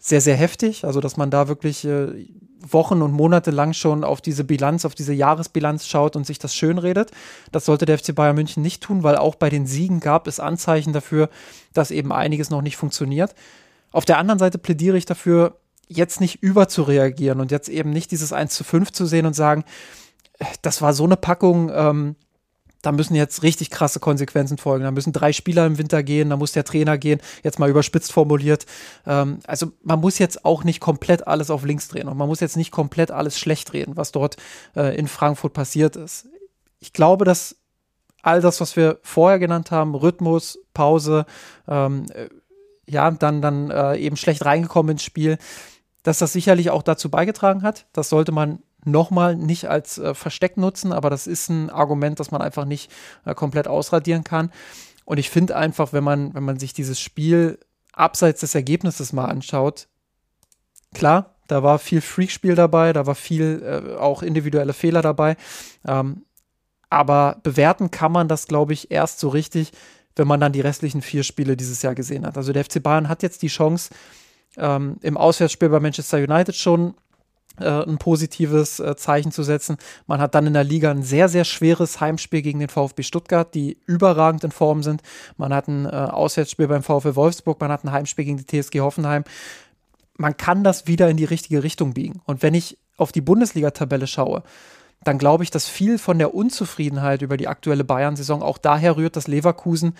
Speaker 2: sehr, sehr heftig. Also, dass man da wirklich äh, Wochen und Monate lang schon auf diese Bilanz, auf diese Jahresbilanz schaut und sich das schönredet. Das sollte der FC Bayern München nicht tun, weil auch bei den Siegen gab es Anzeichen dafür, dass eben einiges noch nicht funktioniert. Auf der anderen Seite plädiere ich dafür, jetzt nicht überzureagieren und jetzt eben nicht dieses 1 zu 5 zu sehen und sagen, äh, das war so eine Packung, ähm, da müssen jetzt richtig krasse Konsequenzen folgen. Da müssen drei Spieler im Winter gehen, da muss der Trainer gehen, jetzt mal überspitzt formuliert. Ähm, also man muss jetzt auch nicht komplett alles auf links drehen und man muss jetzt nicht komplett alles schlecht reden, was dort äh, in Frankfurt passiert ist. Ich glaube, dass all das, was wir vorher genannt haben, Rhythmus, Pause, ähm, äh, ja, dann, dann äh, eben schlecht reingekommen ins Spiel, dass das sicherlich auch dazu beigetragen hat. Das sollte man nochmal nicht als äh, Versteck nutzen, aber das ist ein Argument, das man einfach nicht äh, komplett ausradieren kann. Und ich finde einfach, wenn man, wenn man sich dieses Spiel abseits des Ergebnisses mal anschaut, klar, da war viel Freakspiel dabei, da war viel äh, auch individuelle Fehler dabei. Ähm, aber bewerten kann man das, glaube ich, erst so richtig, wenn man dann die restlichen vier Spiele dieses Jahr gesehen hat. Also der FC Bayern hat jetzt die Chance, ähm, im Auswärtsspiel bei Manchester United schon ein positives äh, Zeichen zu setzen. Man hat dann in der Liga ein sehr, sehr schweres Heimspiel gegen den VfB Stuttgart, die überragend in Form sind. Man hat ein äh, Auswärtsspiel beim VfB Wolfsburg, man hat ein Heimspiel gegen die TSG Hoffenheim. Man kann das wieder in die richtige Richtung biegen. Und wenn ich auf die Bundesliga-Tabelle schaue, dann glaube ich, dass viel von der Unzufriedenheit über die aktuelle Bayern-Saison auch daher rührt, dass Leverkusen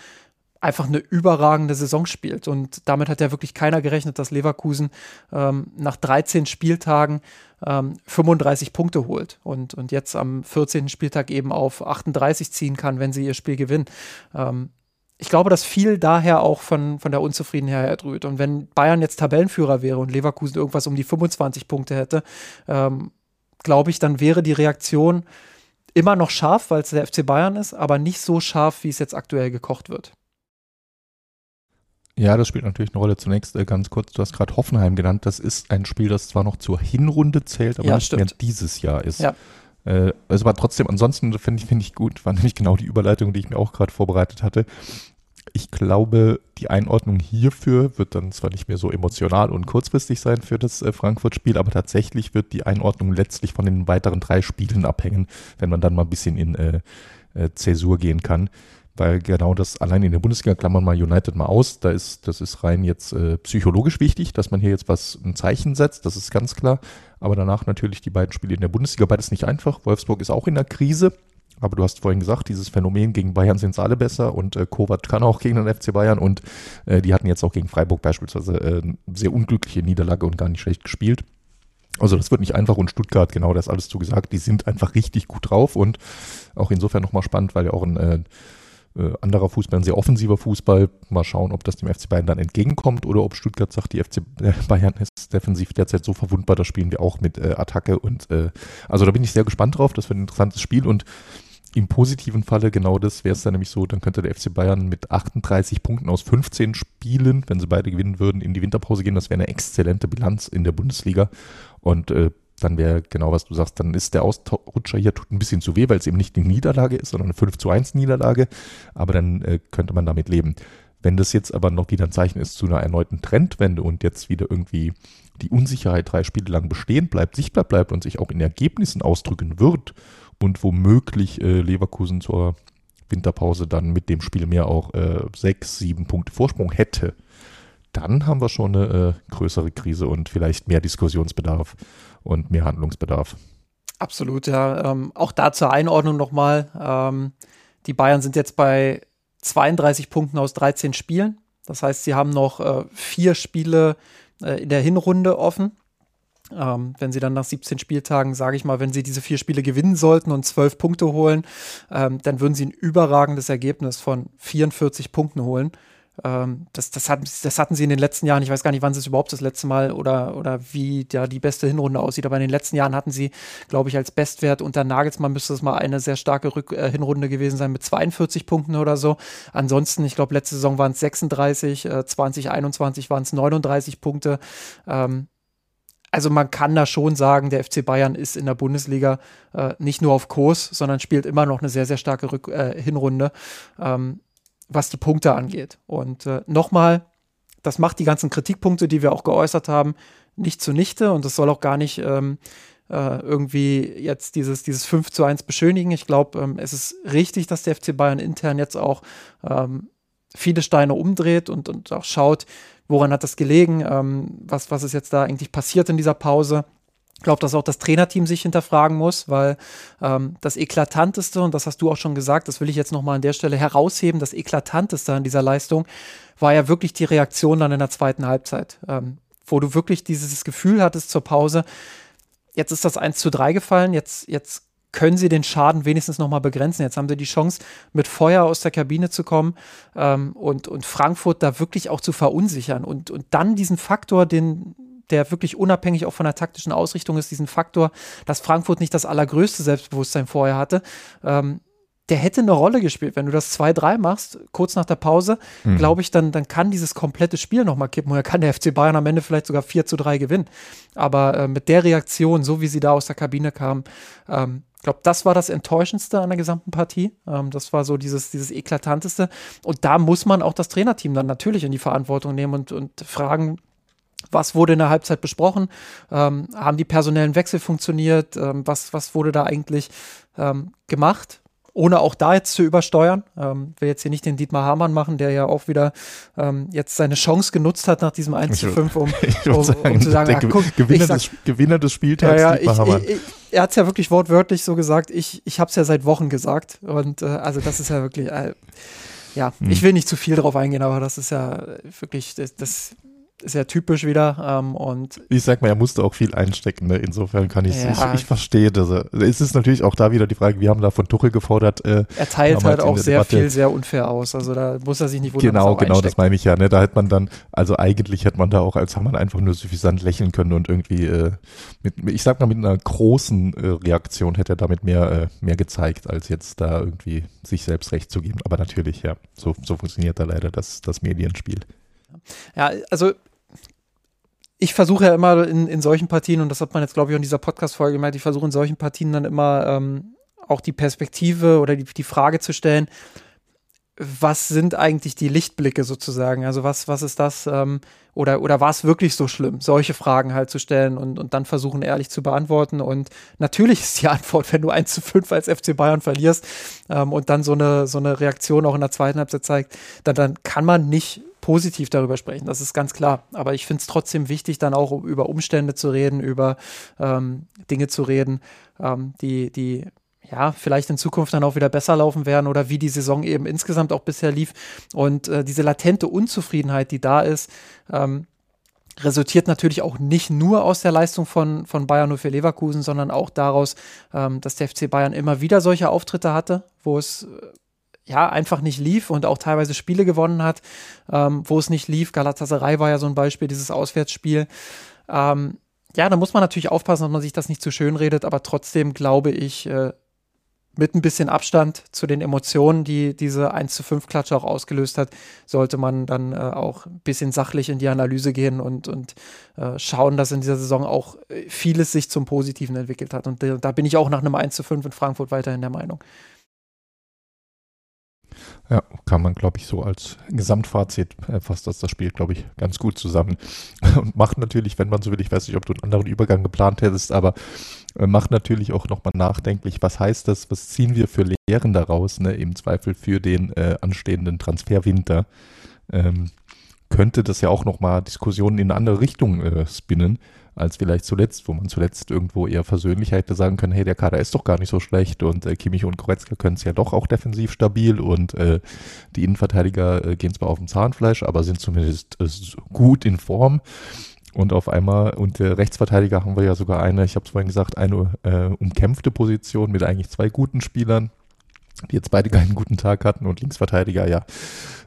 Speaker 2: einfach eine überragende Saison spielt. Und damit hat ja wirklich keiner gerechnet, dass Leverkusen ähm, nach 13 Spieltagen ähm, 35 Punkte holt und, und jetzt am 14. Spieltag eben auf 38 ziehen kann, wenn sie ihr Spiel gewinnen. Ähm, ich glaube, dass viel daher auch von, von der Unzufriedenheit erdrüht. Und wenn Bayern jetzt Tabellenführer wäre und Leverkusen irgendwas um die 25 Punkte hätte, ähm, glaube ich, dann wäre die Reaktion immer noch scharf, weil es der FC Bayern ist, aber nicht so scharf, wie es jetzt aktuell gekocht wird.
Speaker 3: Ja, das spielt natürlich eine Rolle. Zunächst äh, ganz kurz, du hast gerade Hoffenheim genannt. Das ist ein Spiel, das zwar noch zur Hinrunde zählt, aber ja, nicht stimmt. mehr dieses Jahr ist. Ja. Äh, also aber trotzdem, ansonsten finde ich, find ich gut, war nämlich genau die Überleitung, die ich mir auch gerade vorbereitet hatte. Ich glaube, die Einordnung hierfür wird dann zwar nicht mehr so emotional und kurzfristig sein für das äh, Frankfurt-Spiel, aber tatsächlich wird die Einordnung letztlich von den weiteren drei Spielen abhängen, wenn man dann mal ein bisschen in äh, äh, Zäsur gehen kann weil genau das allein in der Bundesliga klammern mal United mal aus, da ist das ist rein jetzt äh, psychologisch wichtig, dass man hier jetzt was ein Zeichen setzt, das ist ganz klar, aber danach natürlich die beiden Spiele in der Bundesliga beides nicht einfach. Wolfsburg ist auch in der Krise, Aber du hast vorhin gesagt, dieses Phänomen gegen Bayern sind sie alle besser und äh, Kovac kann auch gegen den FC Bayern und äh, die hatten jetzt auch gegen Freiburg beispielsweise äh, sehr unglückliche Niederlage und gar nicht schlecht gespielt. Also das wird nicht einfach und Stuttgart, genau das alles zugesagt, die sind einfach richtig gut drauf und auch insofern nochmal spannend, weil ja auch ein äh, anderer Fußball, ein sehr offensiver Fußball. Mal schauen, ob das dem FC Bayern dann entgegenkommt oder ob Stuttgart sagt, die FC äh, Bayern ist defensiv derzeit so verwundbar, da spielen wir auch mit äh, Attacke und äh, also da bin ich sehr gespannt drauf. Das wird ein interessantes Spiel und im positiven Falle genau das wäre es dann nämlich so, dann könnte der FC Bayern mit 38 Punkten aus 15 Spielen, wenn sie beide gewinnen würden, in die Winterpause gehen. Das wäre eine exzellente Bilanz in der Bundesliga. Und äh, dann wäre genau, was du sagst, dann ist der Ausrutscher hier tut ein bisschen zu weh, weil es eben nicht eine Niederlage ist, sondern eine 5 zu 1 Niederlage. Aber dann äh, könnte man damit leben. Wenn das jetzt aber noch wieder ein Zeichen ist zu einer erneuten Trendwende und jetzt wieder irgendwie die Unsicherheit drei Spiele lang bestehen bleibt, sichtbar bleibt und sich auch in Ergebnissen ausdrücken wird und womöglich äh, Leverkusen zur Winterpause dann mit dem Spiel mehr auch äh, sechs, sieben Punkte Vorsprung hätte, dann haben wir schon eine äh, größere Krise und vielleicht mehr Diskussionsbedarf und mehr Handlungsbedarf.
Speaker 2: Absolut, ja. Ähm, auch da zur Einordnung nochmal. Ähm, die Bayern sind jetzt bei 32 Punkten aus 13 Spielen. Das heißt, sie haben noch äh, vier Spiele äh, in der Hinrunde offen. Ähm, wenn sie dann nach 17 Spieltagen, sage ich mal, wenn sie diese vier Spiele gewinnen sollten und 12 Punkte holen, ähm, dann würden sie ein überragendes Ergebnis von 44 Punkten holen. Ähm, das, das, hat, das hatten sie in den letzten Jahren, ich weiß gar nicht, wann sie es überhaupt das letzte Mal oder, oder wie ja, die beste Hinrunde aussieht, aber in den letzten Jahren hatten sie, glaube ich, als Bestwert unter Nagelsmann müsste es mal eine sehr starke Rück äh, Hinrunde gewesen sein mit 42 Punkten oder so. Ansonsten, ich glaube, letzte Saison waren es 36, äh, 2021 waren es 39 Punkte. Ähm, also man kann da schon sagen, der FC Bayern ist in der Bundesliga äh, nicht nur auf Kurs, sondern spielt immer noch eine sehr, sehr starke Rück äh, Hinrunde. Ähm, was die Punkte angeht. Und äh, nochmal, das macht die ganzen Kritikpunkte, die wir auch geäußert haben, nicht zunichte und das soll auch gar nicht ähm, äh, irgendwie jetzt dieses, dieses 5 zu 1 beschönigen. Ich glaube, ähm, es ist richtig, dass der FC Bayern intern jetzt auch ähm, viele Steine umdreht und, und auch schaut, woran hat das gelegen, ähm, was, was ist jetzt da eigentlich passiert in dieser Pause. Ich glaube, dass auch das Trainerteam sich hinterfragen muss, weil ähm, das Eklatanteste, und das hast du auch schon gesagt, das will ich jetzt nochmal an der Stelle herausheben, das Eklatanteste an dieser Leistung war ja wirklich die Reaktion dann in der zweiten Halbzeit, ähm, wo du wirklich dieses Gefühl hattest zur Pause, jetzt ist das 1 zu 3 gefallen, jetzt, jetzt können sie den Schaden wenigstens nochmal begrenzen. Jetzt haben sie die Chance, mit Feuer aus der Kabine zu kommen ähm, und, und Frankfurt da wirklich auch zu verunsichern und, und dann diesen Faktor, den der wirklich unabhängig auch von der taktischen Ausrichtung ist, diesen Faktor, dass Frankfurt nicht das allergrößte Selbstbewusstsein vorher hatte. Ähm, der hätte eine Rolle gespielt. Wenn du das 2-3 machst, kurz nach der Pause, mhm. glaube ich, dann, dann kann dieses komplette Spiel nochmal kippen. Oder kann der FC Bayern am Ende vielleicht sogar 4 zu 3 gewinnen. Aber äh, mit der Reaktion, so wie sie da aus der Kabine kam, ähm, ich glaube, das war das Enttäuschendste an der gesamten Partie. Ähm, das war so dieses, dieses Eklatanteste. Und da muss man auch das Trainerteam dann natürlich in die Verantwortung nehmen und, und fragen, was wurde in der Halbzeit besprochen? Ähm, haben die personellen Wechsel funktioniert? Ähm, was, was wurde da eigentlich ähm, gemacht? Ohne auch da jetzt zu übersteuern. Ähm, will jetzt hier nicht den Dietmar Hamann machen, der ja auch wieder ähm, jetzt seine Chance genutzt hat nach diesem 1 zu 5, um, um, sagen, um zu sagen, ach, guck,
Speaker 3: Gewinner, sag, des, Gewinner des Spieltags,
Speaker 2: ja, ja, Dietmar ich, Hamann. Ich, ich, er hat es ja wirklich wortwörtlich so gesagt. Ich, ich habe es ja seit Wochen gesagt. Und äh, also das ist ja wirklich, äh, ja, hm. ich will nicht zu viel drauf eingehen, aber das ist ja wirklich, das, das ja typisch wieder. Ähm, und
Speaker 3: ich sag mal, er musste auch viel einstecken. Ne? Insofern kann ich, ja. ich, ich verstehe das. Es ist natürlich auch da wieder die Frage, wir haben da von Tuchel gefordert.
Speaker 2: Äh, er teilt halt auch sehr Debatte. viel sehr unfair aus. Also da muss er sich nicht wundern.
Speaker 3: Genau, genau, das meine ich ja. Ne? Da hätte man dann, also eigentlich hätte man da auch als Hammann einfach nur suffisant lächeln können und irgendwie äh, mit, ich sag mal, mit einer großen äh, Reaktion hätte er damit mehr, äh, mehr gezeigt, als jetzt da irgendwie sich selbst recht zu geben. Aber natürlich, ja, so, so funktioniert da leider das, das Medienspiel.
Speaker 2: Ja, also ich versuche ja immer in, in solchen Partien, und das hat man jetzt, glaube ich, in dieser Podcast-Folge gemerkt, ich versuche in solchen Partien dann immer ähm, auch die Perspektive oder die, die Frage zu stellen, was sind eigentlich die Lichtblicke sozusagen? Also was, was ist das? Ähm, oder, oder war es wirklich so schlimm? Solche Fragen halt zu stellen und, und dann versuchen, ehrlich zu beantworten. Und natürlich ist die Antwort, wenn du 1 zu 5 als FC Bayern verlierst ähm, und dann so eine, so eine Reaktion auch in der zweiten Halbzeit zeigt, dann, dann kann man nicht positiv darüber sprechen, das ist ganz klar. Aber ich finde es trotzdem wichtig, dann auch über Umstände zu reden, über ähm, Dinge zu reden, ähm, die, die ja, vielleicht in Zukunft dann auch wieder besser laufen werden oder wie die Saison eben insgesamt auch bisher lief. Und äh, diese latente Unzufriedenheit, die da ist, ähm, resultiert natürlich auch nicht nur aus der Leistung von, von Bayern für Leverkusen, sondern auch daraus, ähm, dass der FC Bayern immer wieder solche Auftritte hatte, wo es äh, ja einfach nicht lief und auch teilweise Spiele gewonnen hat, ähm, wo es nicht lief. Galatasaray war ja so ein Beispiel, dieses Auswärtsspiel. Ähm, ja, da muss man natürlich aufpassen, dass man sich das nicht zu schön redet, aber trotzdem glaube ich, äh, mit ein bisschen Abstand zu den Emotionen, die diese 1 zu 5 Klatsche auch ausgelöst hat, sollte man dann äh, auch ein bisschen sachlich in die Analyse gehen und, und äh, schauen, dass in dieser Saison auch vieles sich zum Positiven entwickelt hat. Und äh, da bin ich auch nach einem 1 zu 5 in Frankfurt weiterhin der Meinung.
Speaker 3: Ja, kann man, glaube ich, so als Gesamtfazit äh, fasst das das Spiel, glaube ich, ganz gut zusammen. Und macht natürlich, wenn man so will, ich weiß nicht, ob du einen anderen Übergang geplant hättest, aber äh, macht natürlich auch nochmal nachdenklich, was heißt das, was ziehen wir für Lehren daraus, ne, im Zweifel für den äh, anstehenden Transferwinter. Ähm, könnte das ja auch nochmal Diskussionen in eine andere Richtung äh, spinnen als vielleicht zuletzt, wo man zuletzt irgendwo eher versöhnlich hätte sagen können, hey, der Kader ist doch gar nicht so schlecht und äh, Kimmich und Goretzka können es ja doch auch defensiv stabil und äh, die Innenverteidiger äh, gehen zwar auf dem Zahnfleisch, aber sind zumindest äh, gut in Form. Und auf einmal, und der Rechtsverteidiger haben wir ja sogar eine, ich habe es vorhin gesagt, eine äh, umkämpfte Position mit eigentlich zwei guten Spielern, die jetzt beide keinen guten Tag hatten und Linksverteidiger, ja.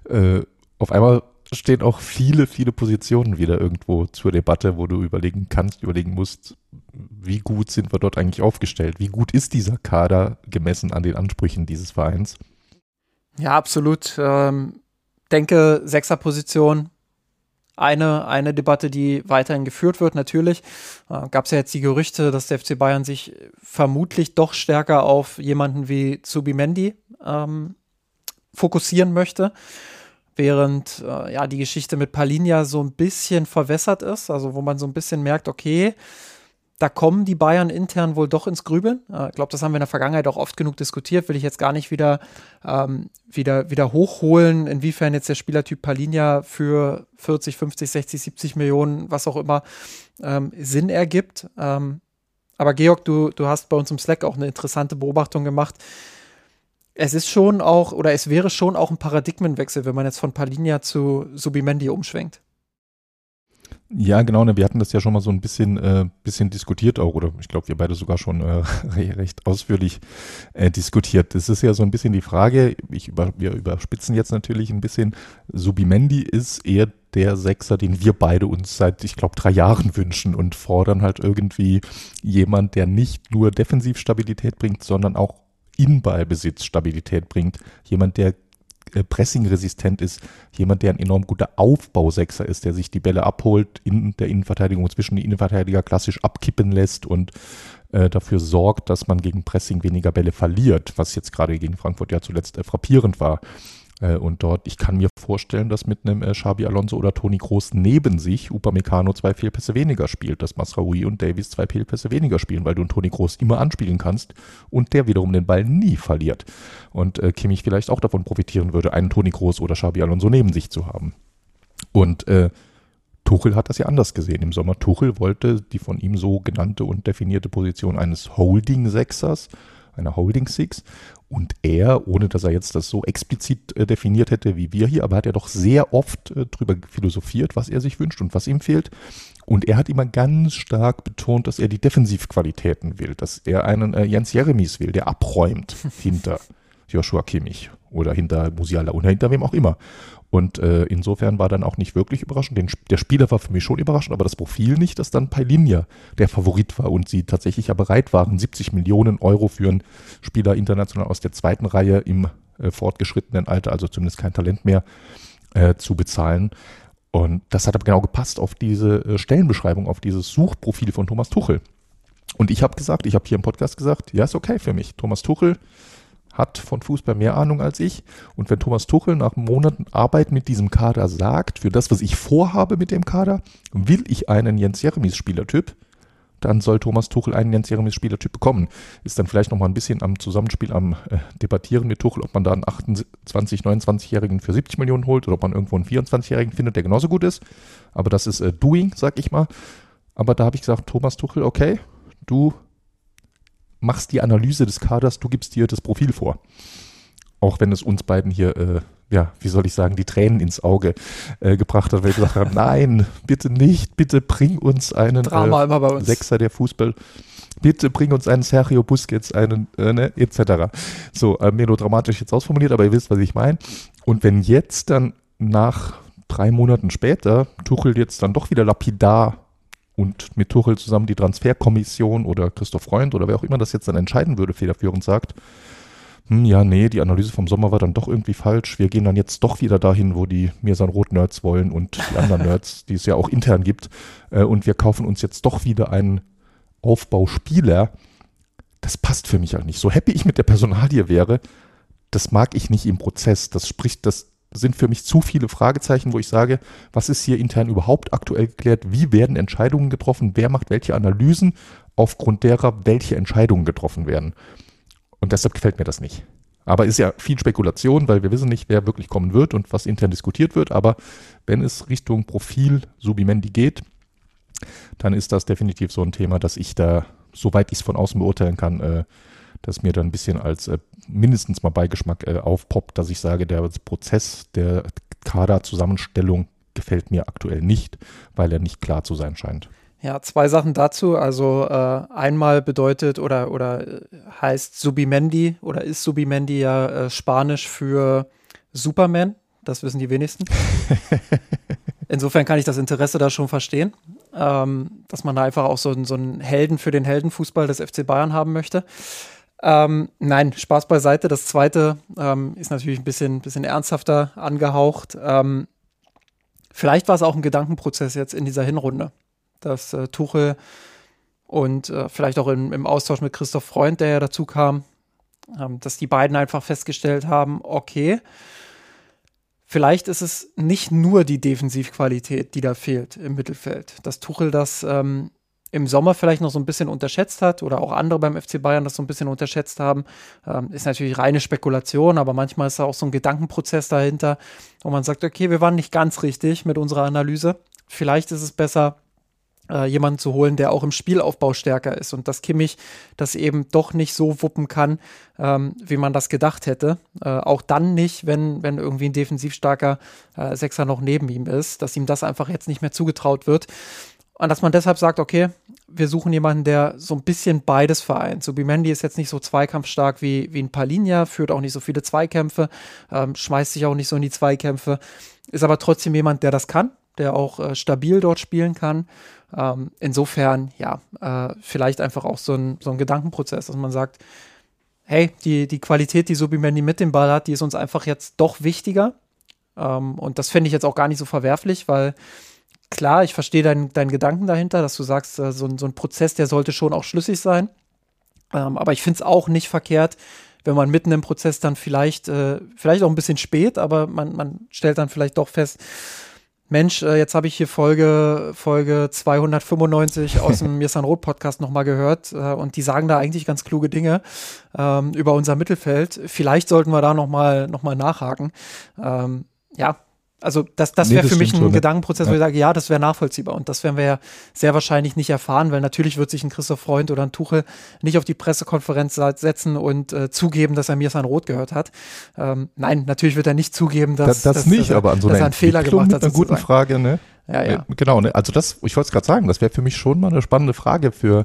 Speaker 3: Äh, auf einmal stehen auch viele, viele Positionen wieder irgendwo zur Debatte, wo du überlegen kannst, überlegen musst, wie gut sind wir dort eigentlich aufgestellt? Wie gut ist dieser Kader gemessen an den Ansprüchen dieses Vereins?
Speaker 2: Ja, absolut. Ähm, denke, Sechserposition, eine, eine Debatte, die weiterhin geführt wird, natürlich. Äh, Gab es ja jetzt die Gerüchte, dass der FC Bayern sich vermutlich doch stärker auf jemanden wie Zubimendi ähm, fokussieren möchte während äh, ja die Geschichte mit Palinja so ein bisschen verwässert ist, also wo man so ein bisschen merkt, okay, da kommen die Bayern intern wohl doch ins Grübeln. Äh, ich glaube, das haben wir in der Vergangenheit auch oft genug diskutiert, will ich jetzt gar nicht wieder, ähm, wieder, wieder hochholen, inwiefern jetzt der Spielertyp Palinja für 40, 50, 60, 70 Millionen, was auch immer, ähm, Sinn ergibt. Ähm, aber Georg, du, du hast bei uns im Slack auch eine interessante Beobachtung gemacht es ist schon auch, oder es wäre schon auch ein Paradigmenwechsel, wenn man jetzt von Palinja zu Subimendi umschwenkt.
Speaker 3: Ja, genau, ne, wir hatten das ja schon mal so ein bisschen, äh, bisschen diskutiert auch, oder ich glaube, wir beide sogar schon äh, recht ausführlich äh, diskutiert. Das ist ja so ein bisschen die Frage, ich über, wir überspitzen jetzt natürlich ein bisschen, Subimendi ist eher der Sechser, den wir beide uns seit, ich glaube, drei Jahren wünschen und fordern halt irgendwie jemand, der nicht nur Defensivstabilität bringt, sondern auch in Ballbesitz Stabilität bringt, jemand, der äh, pressingresistent ist, jemand, der ein enorm guter Aufbausechser ist, der sich die Bälle abholt in der Innenverteidigung, zwischen die Innenverteidiger klassisch abkippen lässt und äh, dafür sorgt, dass man gegen Pressing weniger Bälle verliert, was jetzt gerade gegen Frankfurt ja zuletzt äh, frappierend war. Äh, und dort, ich kann mir vorstellen, dass mit einem äh, Xabi Alonso oder Toni Groß neben sich Upamecano zwei Fehlpässe weniger spielt, dass Masraoui und Davies zwei Fehlpässe weniger spielen, weil du einen Toni Groß immer anspielen kannst und der wiederum den Ball nie verliert. Und äh, Kimmich vielleicht auch davon profitieren würde, einen Toni Groß oder Xabi Alonso neben sich zu haben. Und äh, Tuchel hat das ja anders gesehen. Im Sommer Tuchel wollte die von ihm so genannte und definierte Position eines Holding-Sechsers, einer Holding Six und er, ohne dass er jetzt das so explizit äh, definiert hätte wie wir hier, aber hat er doch sehr oft äh, darüber philosophiert, was er sich wünscht und was ihm fehlt. Und er hat immer ganz stark betont, dass er die Defensivqualitäten will, dass er einen äh, Jens Jeremies will, der abräumt hinter Joshua Kimmich oder hinter Musiala oder hinter wem auch immer. Und äh, insofern war dann auch nicht wirklich überraschend. Den, der Spieler war für mich schon überraschend, aber das Profil nicht, dass dann Pailinja der Favorit war und sie tatsächlich ja bereit waren, 70 Millionen Euro für einen Spieler international aus der zweiten Reihe im äh, fortgeschrittenen Alter, also zumindest kein Talent mehr, äh, zu bezahlen. Und das hat aber genau gepasst auf diese äh, Stellenbeschreibung, auf dieses Suchprofil von Thomas Tuchel. Und ich habe gesagt, ich habe hier im Podcast gesagt, ja, ist okay für mich. Thomas Tuchel hat von Fußball mehr Ahnung als ich. Und wenn Thomas Tuchel nach Monaten Arbeit mit diesem Kader sagt, für das, was ich vorhabe mit dem Kader, will ich einen Jens Jeremies Spielertyp, dann soll Thomas Tuchel einen Jens Jeremies Spielertyp bekommen. Ist dann vielleicht nochmal ein bisschen am Zusammenspiel, am äh, Debattieren mit Tuchel, ob man da einen 28, 29-Jährigen für 70 Millionen holt oder ob man irgendwo einen 24-Jährigen findet, der genauso gut ist. Aber das ist äh, Doing, sag ich mal. Aber da habe ich gesagt, Thomas Tuchel, okay, du machst die Analyse des Kaders, du gibst dir das Profil vor. Auch wenn es uns beiden hier, äh, ja, wie soll ich sagen, die Tränen ins Auge äh, gebracht hat, weil wir gesagt haben, nein, bitte nicht, bitte bring uns einen
Speaker 2: Drama immer bei uns.
Speaker 3: Sechser der Fußball. Bitte bring uns einen Sergio Busquets, einen, äh, ne, etc. So, äh, melodramatisch jetzt ausformuliert, aber ihr wisst, was ich meine. Und wenn jetzt dann nach drei Monaten später Tuchel jetzt dann doch wieder lapidar und mit Tuchel zusammen die Transferkommission oder Christoph Freund oder wer auch immer das jetzt dann entscheiden würde, federführend sagt, hm, ja, nee, die Analyse vom Sommer war dann doch irgendwie falsch. Wir gehen dann jetzt doch wieder dahin, wo die Mirsan Rot-Nerds wollen und die anderen Nerds, die es ja auch intern gibt. Äh, und wir kaufen uns jetzt doch wieder einen Aufbauspieler. Das passt für mich halt nicht. So happy ich mit der Personalie wäre, das mag ich nicht im Prozess. Das spricht, das sind für mich zu viele Fragezeichen, wo ich sage, was ist hier intern überhaupt aktuell geklärt? Wie werden Entscheidungen getroffen? Wer macht welche Analysen, aufgrund derer welche Entscheidungen getroffen werden? Und deshalb gefällt mir das nicht. Aber ist ja viel Spekulation, weil wir wissen nicht, wer wirklich kommen wird und was intern diskutiert wird. Aber wenn es Richtung Profil Subimendi geht, dann ist das definitiv so ein Thema, dass ich da, soweit ich es von außen beurteilen kann, äh, dass mir dann ein bisschen als äh, mindestens mal Beigeschmack äh, aufpoppt, dass ich sage, der Prozess der Kaderzusammenstellung gefällt mir aktuell nicht, weil er nicht klar zu sein scheint.
Speaker 2: Ja, zwei Sachen dazu. Also äh, einmal bedeutet oder, oder äh, heißt Subimendi oder ist Subimendi ja äh, Spanisch für Superman. Das wissen die wenigsten. Insofern kann ich das Interesse da schon verstehen, ähm, dass man da einfach auch so, so einen Helden für den Heldenfußball des FC Bayern haben möchte. Ähm, nein, Spaß beiseite. Das zweite ähm, ist natürlich ein bisschen, bisschen ernsthafter angehaucht. Ähm, vielleicht war es auch ein Gedankenprozess jetzt in dieser Hinrunde, dass äh, Tuchel und äh, vielleicht auch in, im Austausch mit Christoph Freund, der ja dazu kam, ähm, dass die beiden einfach festgestellt haben, okay, vielleicht ist es nicht nur die Defensivqualität, die da fehlt im Mittelfeld, dass Tuchel das ähm, im Sommer vielleicht noch so ein bisschen unterschätzt hat oder auch andere beim FC Bayern das so ein bisschen unterschätzt haben, ähm, ist natürlich reine Spekulation, aber manchmal ist da auch so ein Gedankenprozess dahinter, wo man sagt, okay, wir waren nicht ganz richtig mit unserer Analyse. Vielleicht ist es besser, äh, jemanden zu holen, der auch im Spielaufbau stärker ist und dass Kimmich das eben doch nicht so wuppen kann, ähm, wie man das gedacht hätte. Äh, auch dann nicht, wenn, wenn irgendwie ein defensiv starker äh, Sechser noch neben ihm ist, dass ihm das einfach jetzt nicht mehr zugetraut wird. Und dass man deshalb sagt, okay, wir suchen jemanden, der so ein bisschen beides vereint. So Bimendi ist jetzt nicht so zweikampfstark wie, wie ein Palinja, führt auch nicht so viele Zweikämpfe, ähm, schmeißt sich auch nicht so in die Zweikämpfe, ist aber trotzdem jemand, der das kann, der auch äh, stabil dort spielen kann. Ähm, insofern, ja, äh, vielleicht einfach auch so ein, so ein Gedankenprozess, dass man sagt, hey, die, die Qualität, die Subimendi mit dem Ball hat, die ist uns einfach jetzt doch wichtiger. Ähm, und das finde ich jetzt auch gar nicht so verwerflich, weil klar, ich verstehe deinen dein Gedanken dahinter, dass du sagst, äh, so, so, ein Prozess, der sollte schon auch schlüssig sein. Ähm, aber ich finde es auch nicht verkehrt, wenn man mitten im Prozess dann vielleicht, äh, vielleicht auch ein bisschen spät, aber man, man stellt dann vielleicht doch fest, Mensch, äh, jetzt habe ich hier Folge, Folge 295 aus dem Mirsan Roth Podcast nochmal gehört äh, und die sagen da eigentlich ganz kluge Dinge ähm, über unser Mittelfeld. Vielleicht sollten wir da nochmal noch mal nachhaken. Ähm, ja, also das, das wäre nee, für mich ein schon, Gedankenprozess, ja. wo ich sage, ja, das wäre nachvollziehbar. Und das werden wir ja sehr wahrscheinlich nicht erfahren, weil natürlich wird sich ein Christoph Freund oder ein Tuchel nicht auf die Pressekonferenz setzen und äh, zugeben, dass er mir sein Rot gehört hat. Ähm, nein, natürlich wird er nicht zugeben, dass,
Speaker 3: das, das
Speaker 2: dass,
Speaker 3: nicht, dass, aber an so einer
Speaker 2: einen Fehler gemacht hat.
Speaker 3: Mit einer guten Frage, ne?
Speaker 2: Ja, ja. Äh,
Speaker 3: genau, ne? also das, ich wollte es gerade sagen, das wäre für mich schon mal eine spannende Frage für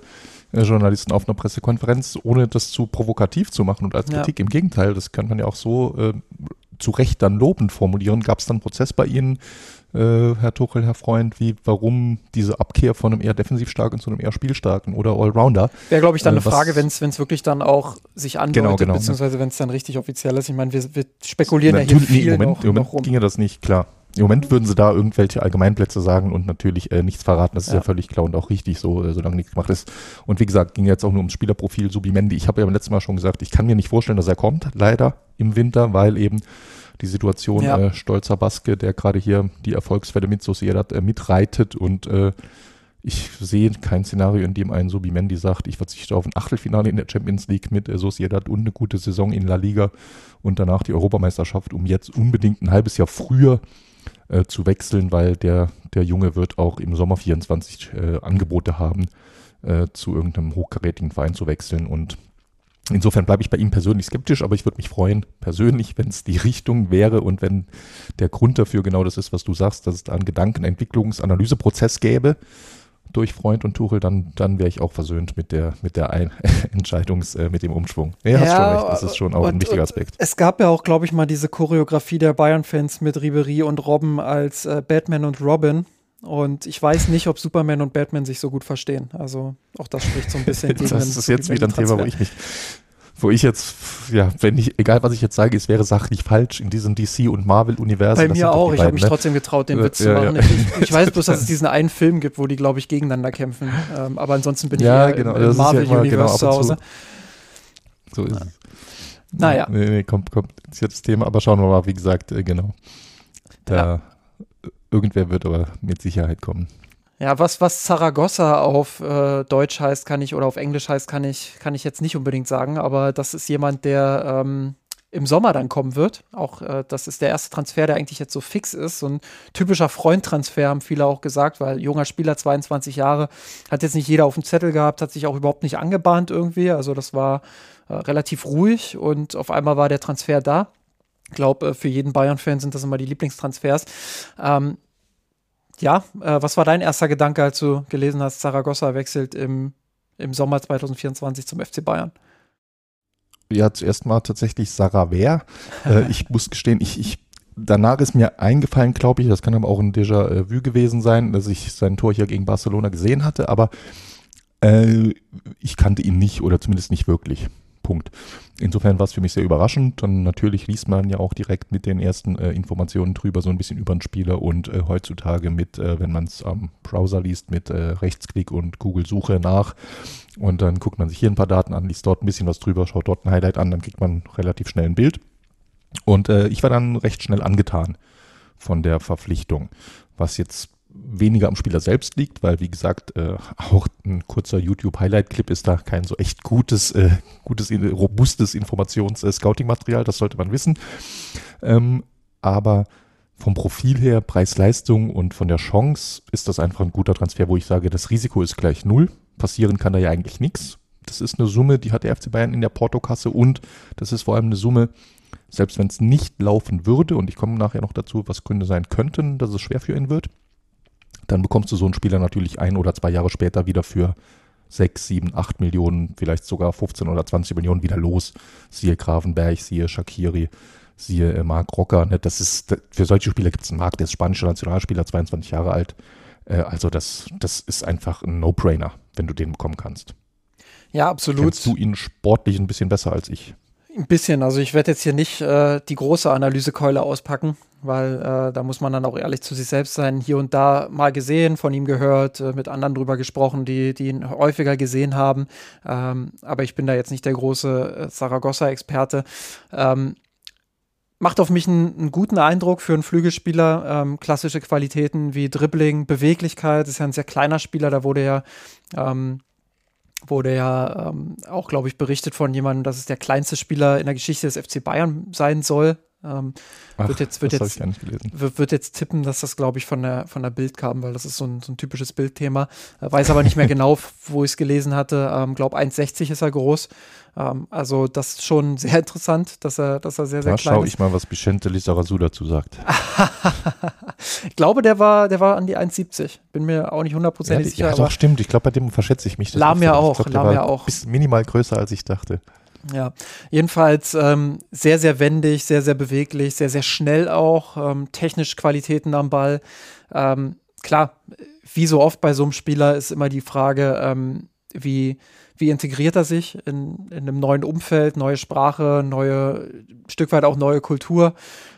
Speaker 3: äh, Journalisten auf einer Pressekonferenz, ohne das zu provokativ zu machen und als Kritik. Ja. Im Gegenteil, das könnte man ja auch so äh, zu Recht dann lobend formulieren. Gab es dann Prozess bei Ihnen, äh, Herr Tuchel, Herr Freund, wie, warum diese Abkehr von einem eher defensiv starken zu einem eher spielstarken oder Allrounder?
Speaker 2: Wäre, glaube ich, dann äh, eine Frage, wenn es wirklich dann auch sich andeutet, genau, genau, beziehungsweise wenn es dann richtig offiziell ist. Ich meine, wir, wir spekulieren ja hier viel
Speaker 3: Moment, noch, im Moment noch ginge das nicht, klar. Im Moment würden sie da irgendwelche Allgemeinplätze sagen und natürlich äh, nichts verraten. Das ist ja. ja völlig klar und auch richtig so, äh, solange nichts gemacht ist. Und wie gesagt, ging jetzt auch nur ums Spielerprofil Subimendi. Ich habe ja beim letzten Mal schon gesagt, ich kann mir nicht vorstellen, dass er kommt, leider im Winter, weil eben die Situation ja. äh, stolzer Baske, der gerade hier die Erfolgswelle mit Sociedad äh, mitreitet und äh, ich sehe kein Szenario, in dem ein Subimendi sagt, ich verzichte auf ein Achtelfinale in der Champions League mit äh, Sociedad und eine gute Saison in La Liga und danach die Europameisterschaft, um jetzt unbedingt ein halbes Jahr früher äh, zu wechseln, weil der, der Junge wird auch im Sommer 24 äh, Angebote haben, äh, zu irgendeinem hochkarätigen Verein zu wechseln. Und Insofern bleibe ich bei ihm persönlich skeptisch, aber ich würde mich freuen, persönlich, wenn es die Richtung wäre und wenn der Grund dafür genau das ist, was du sagst, dass es da einen Gedankenentwicklungsanalyseprozess gäbe durch Freund und Tuchel, dann, dann wäre ich auch versöhnt mit der, mit der Ein Entscheidungs-, äh, mit dem Umschwung.
Speaker 2: Ja, ja, hast schon recht, das ist schon auch und, ein wichtiger Aspekt. Es gab ja auch, glaube ich, mal diese Choreografie der Bayern-Fans mit Ribery und Robben als äh, Batman und Robin. Und ich weiß nicht, ob Superman und Batman sich so gut verstehen. Also auch das spricht so ein bisschen
Speaker 3: gegen Das ist jetzt wieder ein Thema, wo ich mich wo ich jetzt, ja, wenn ich, egal was ich jetzt sage, es wäre sachlich falsch in diesem DC- und Marvel-Universum.
Speaker 2: Bei mir auch, ich habe mich ne? trotzdem getraut, den Witz ja, zu machen. Ja. Ich, ich, weiß bloß, dass es diesen einen Film gibt, wo die, glaube ich, gegeneinander kämpfen. Ähm, aber ansonsten bin
Speaker 3: ja,
Speaker 2: ich
Speaker 3: genau, im, im Marvel-Universe genau,
Speaker 2: zu Hause.
Speaker 3: So ist es.
Speaker 2: Naja.
Speaker 3: Nee, nee, kommt, kommt jetzt das Thema, aber schauen wir mal, wie gesagt, äh, genau. Da irgendwer wird aber mit Sicherheit kommen.
Speaker 2: Ja, was, was Zaragoza auf äh, Deutsch heißt, kann ich, oder auf Englisch heißt, kann ich, kann ich jetzt nicht unbedingt sagen, aber das ist jemand, der ähm, im Sommer dann kommen wird. Auch äh, das ist der erste Transfer, der eigentlich jetzt so fix ist. So ein typischer Freundtransfer, haben viele auch gesagt, weil junger Spieler, 22 Jahre, hat jetzt nicht jeder auf dem Zettel gehabt, hat sich auch überhaupt nicht angebahnt irgendwie. Also das war äh, relativ ruhig und auf einmal war der Transfer da. Ich glaube, äh, für jeden Bayern-Fan sind das immer die Lieblingstransfers. Ähm, ja, äh, was war dein erster Gedanke, als du gelesen hast, Zaragoza wechselt im, im Sommer 2024 zum FC Bayern?
Speaker 3: Ja, zuerst mal tatsächlich Sarah Wehr. äh, ich muss gestehen, ich, ich, danach ist mir eingefallen, glaube ich, das kann aber auch ein Déjà-vu gewesen sein, dass ich sein Tor hier gegen Barcelona gesehen hatte, aber äh, ich kannte ihn nicht oder zumindest nicht wirklich. Punkt. Insofern war es für mich sehr überraschend. Dann natürlich liest man ja auch direkt mit den ersten äh, Informationen drüber, so ein bisschen über den Spieler und äh, heutzutage mit, äh, wenn man es am Browser liest, mit äh, Rechtsklick und Google-Suche nach. Und dann guckt man sich hier ein paar Daten an, liest dort ein bisschen was drüber, schaut dort ein Highlight an, dann kriegt man relativ schnell ein Bild. Und äh, ich war dann recht schnell angetan von der Verpflichtung. Was jetzt weniger am Spieler selbst liegt, weil wie gesagt, äh, auch ein kurzer YouTube-Highlight-Clip ist da kein so echt gutes, äh, gutes, robustes Informations-Scouting-Material, das sollte man wissen. Ähm, aber vom Profil her, Preis-Leistung und von der Chance ist das einfach ein guter Transfer, wo ich sage, das Risiko ist gleich null. Passieren kann da ja eigentlich nichts. Das ist eine Summe, die hat der FC Bayern in der Portokasse und das ist vor allem eine Summe, selbst wenn es nicht laufen würde, und ich komme nachher noch dazu, was Gründe sein könnten, dass es schwer für ihn wird, dann bekommst du so einen Spieler natürlich ein oder zwei Jahre später wieder für 6, 7, 8 Millionen, vielleicht sogar 15 oder 20 Millionen wieder los. Siehe Gravenberg, siehe Shakiri, siehe äh, Marc Rocker. Ne? Das ist, für solche Spieler gibt es einen Markt, der ist spanischer Nationalspieler, 22 Jahre alt. Äh, also das, das ist einfach ein No-Brainer, wenn du den bekommen kannst.
Speaker 2: Ja, absolut.
Speaker 3: Kennst du ihn sportlich ein bisschen besser als ich?
Speaker 2: Ein bisschen. Also ich werde jetzt hier nicht äh, die große Analysekeule auspacken, weil äh, da muss man dann auch ehrlich zu sich selbst sein. Hier und da mal gesehen, von ihm gehört, äh, mit anderen drüber gesprochen, die, die ihn häufiger gesehen haben. Ähm, aber ich bin da jetzt nicht der große äh, Saragossa-Experte. Ähm, macht auf mich einen, einen, guten Eindruck für einen Flügelspieler. Ähm, klassische Qualitäten wie Dribbling, Beweglichkeit. Ist ja ein sehr kleiner Spieler, da wurde ja ähm, wurde ja ähm, auch, glaube ich, berichtet von jemandem, dass es der kleinste Spieler in der Geschichte des FC Bayern sein soll. Ähm, Ach, wird jetzt, wird, jetzt, wird, jetzt tippen, dass das, glaube ich, von der, von der Bild kam, weil das ist so ein, so ein typisches Bildthema. Äh, weiß aber nicht mehr genau, wo ich es gelesen hatte. Ähm, glaube 1,60 ist er groß. Ähm, also das ist schon sehr interessant, dass er, dass er sehr, sehr da klein
Speaker 3: ist. Schaue ich mal, was Vicente Lizarazu dazu sagt.
Speaker 2: ich glaube, der war, der war an die 1,70. Bin mir auch nicht hundertprozentig ja, sicher.
Speaker 3: Ja, doch, stimmt. Ich glaube, bei dem verschätze ich mich.
Speaker 2: Lahm ja auch. Lahm ja auch.
Speaker 3: minimal größer, als ich dachte.
Speaker 2: Ja, jedenfalls ähm, sehr, sehr wendig, sehr, sehr beweglich, sehr, sehr schnell auch, ähm, technisch Qualitäten am Ball. Ähm, klar, wie so oft bei so einem Spieler ist immer die Frage, ähm, wie, wie integriert er sich in, in einem neuen Umfeld, neue Sprache, neue, Stück weit auch neue Kultur.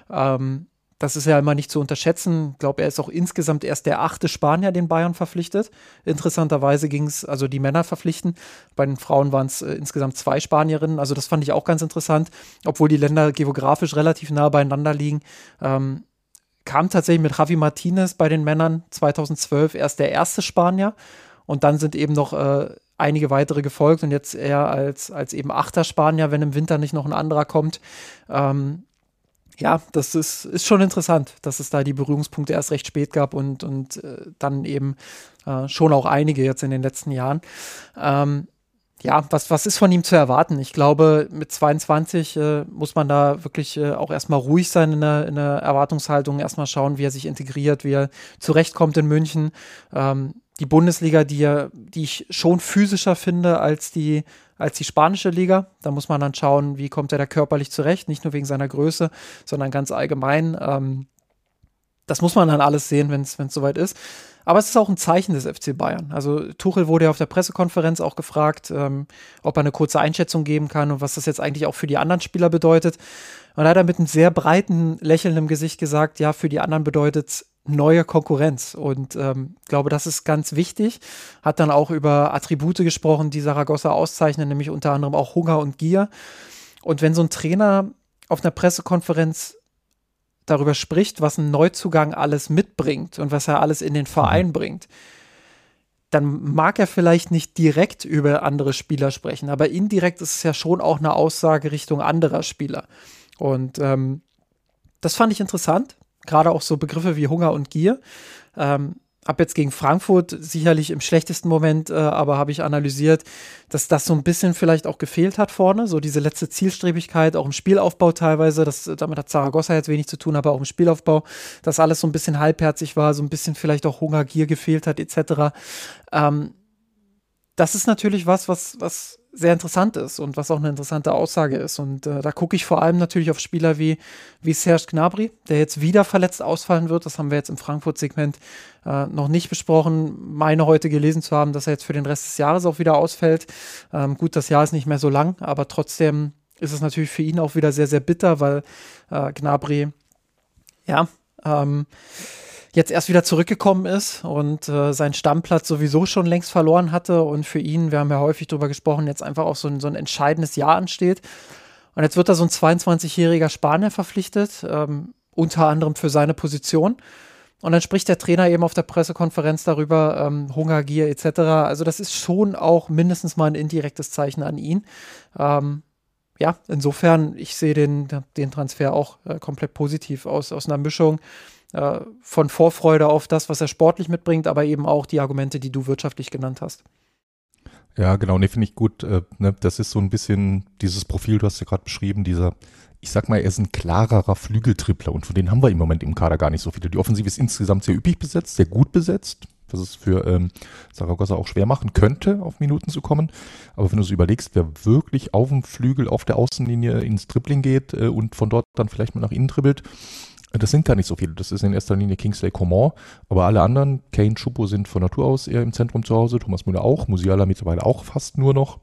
Speaker 2: Ähm, das ist ja immer nicht zu unterschätzen. Ich glaube, er ist auch insgesamt erst der achte Spanier, den Bayern verpflichtet. Interessanterweise ging es, also die Männer verpflichten. Bei den Frauen waren es äh, insgesamt zwei Spanierinnen. Also das fand ich auch ganz interessant, obwohl die Länder geografisch relativ nah beieinander liegen. Ähm, kam tatsächlich mit Javi Martinez bei den Männern 2012 erst der erste Spanier. Und dann sind eben noch äh, einige weitere gefolgt und jetzt er als, als eben achter Spanier, wenn im Winter nicht noch ein anderer kommt. Ähm, ja, das ist, ist schon interessant, dass es da die Berührungspunkte erst recht spät gab und, und äh, dann eben äh, schon auch einige jetzt in den letzten Jahren. Ähm, ja, was, was ist von ihm zu erwarten? Ich glaube, mit 22 äh, muss man da wirklich äh, auch erstmal ruhig sein in der, in der Erwartungshaltung, erstmal schauen, wie er sich integriert, wie er zurechtkommt in München. Ähm, die Bundesliga, die, die ich schon physischer finde als die, als die spanische Liga. Da muss man dann schauen, wie kommt er da körperlich zurecht, nicht nur wegen seiner Größe, sondern ganz allgemein. Ähm, das muss man dann alles sehen, wenn es soweit ist. Aber es ist auch ein Zeichen des FC Bayern. Also Tuchel wurde ja auf der Pressekonferenz auch gefragt, ähm, ob er eine kurze Einschätzung geben kann und was das jetzt eigentlich auch für die anderen Spieler bedeutet. Und er hat er mit einem sehr breiten Lächeln im Gesicht gesagt, ja, für die anderen bedeutet es neue Konkurrenz. Und ähm, glaube, das ist ganz wichtig. Hat dann auch über Attribute gesprochen, die Saragossa auszeichnen, nämlich unter anderem auch Hunger und Gier. Und wenn so ein Trainer auf einer Pressekonferenz darüber spricht, was ein Neuzugang alles mitbringt und was er alles in den Verein mhm. bringt, dann mag er vielleicht nicht direkt über andere Spieler sprechen, aber indirekt ist es ja schon auch eine Aussage Richtung anderer Spieler. Und ähm, das fand ich interessant, gerade auch so Begriffe wie Hunger und Gier. Ähm, ab jetzt gegen Frankfurt sicherlich im schlechtesten Moment, äh, aber habe ich analysiert, dass das so ein bisschen vielleicht auch gefehlt hat vorne, so diese letzte Zielstrebigkeit, auch im Spielaufbau teilweise, das, damit hat Zaragoza jetzt wenig zu tun, aber auch im Spielaufbau, dass alles so ein bisschen halbherzig war, so ein bisschen vielleicht auch Hunger, Gier gefehlt hat, etc. Ähm, das ist natürlich was, was, was sehr interessant ist und was auch eine interessante Aussage ist. Und äh, da gucke ich vor allem natürlich auf Spieler wie, wie Serge Gnabry, der jetzt wieder verletzt ausfallen wird. Das haben wir jetzt im Frankfurt-Segment äh, noch nicht besprochen. Meine heute gelesen zu haben, dass er jetzt für den Rest des Jahres auch wieder ausfällt. Ähm, gut, das Jahr ist nicht mehr so lang, aber trotzdem ist es natürlich für ihn auch wieder sehr, sehr bitter, weil äh, Gnabry, ja, ähm, jetzt erst wieder zurückgekommen ist und äh, seinen Stammplatz sowieso schon längst verloren hatte und für ihn, wir haben ja häufig darüber gesprochen, jetzt einfach auch so ein, so ein entscheidendes Jahr ansteht. Und jetzt wird da so ein 22-jähriger Spanier verpflichtet, ähm, unter anderem für seine Position. Und dann spricht der Trainer eben auf der Pressekonferenz darüber, ähm, Hunger, Gier etc. Also das ist schon auch mindestens mal ein indirektes Zeichen an ihn. Ähm, ja, insofern, ich sehe den, den Transfer auch äh, komplett positiv aus, aus einer Mischung äh, von Vorfreude auf das, was er sportlich mitbringt, aber eben auch die Argumente, die du wirtschaftlich genannt hast.
Speaker 3: Ja, genau, ne, finde ich gut. Äh, ne, das ist so ein bisschen dieses Profil, du hast ja gerade beschrieben, dieser, ich sag mal, er ist ein klarerer Flügeltrippler und von denen haben wir im Moment im Kader gar nicht so viele. Die Offensive ist insgesamt sehr üppig besetzt, sehr gut besetzt, was es für ähm, Saragossa auch schwer machen könnte, auf Minuten zu kommen. Aber wenn du so überlegst, wer wirklich auf dem Flügel, auf der Außenlinie ins Dribbling geht äh, und von dort dann vielleicht mal nach innen dribbelt, das sind gar nicht so viele. Das ist in erster Linie Kingsley Coman. Aber alle anderen, Kane, Chupo sind von Natur aus eher im Zentrum zu Hause. Thomas Müller auch. Musiala mittlerweile auch fast nur noch.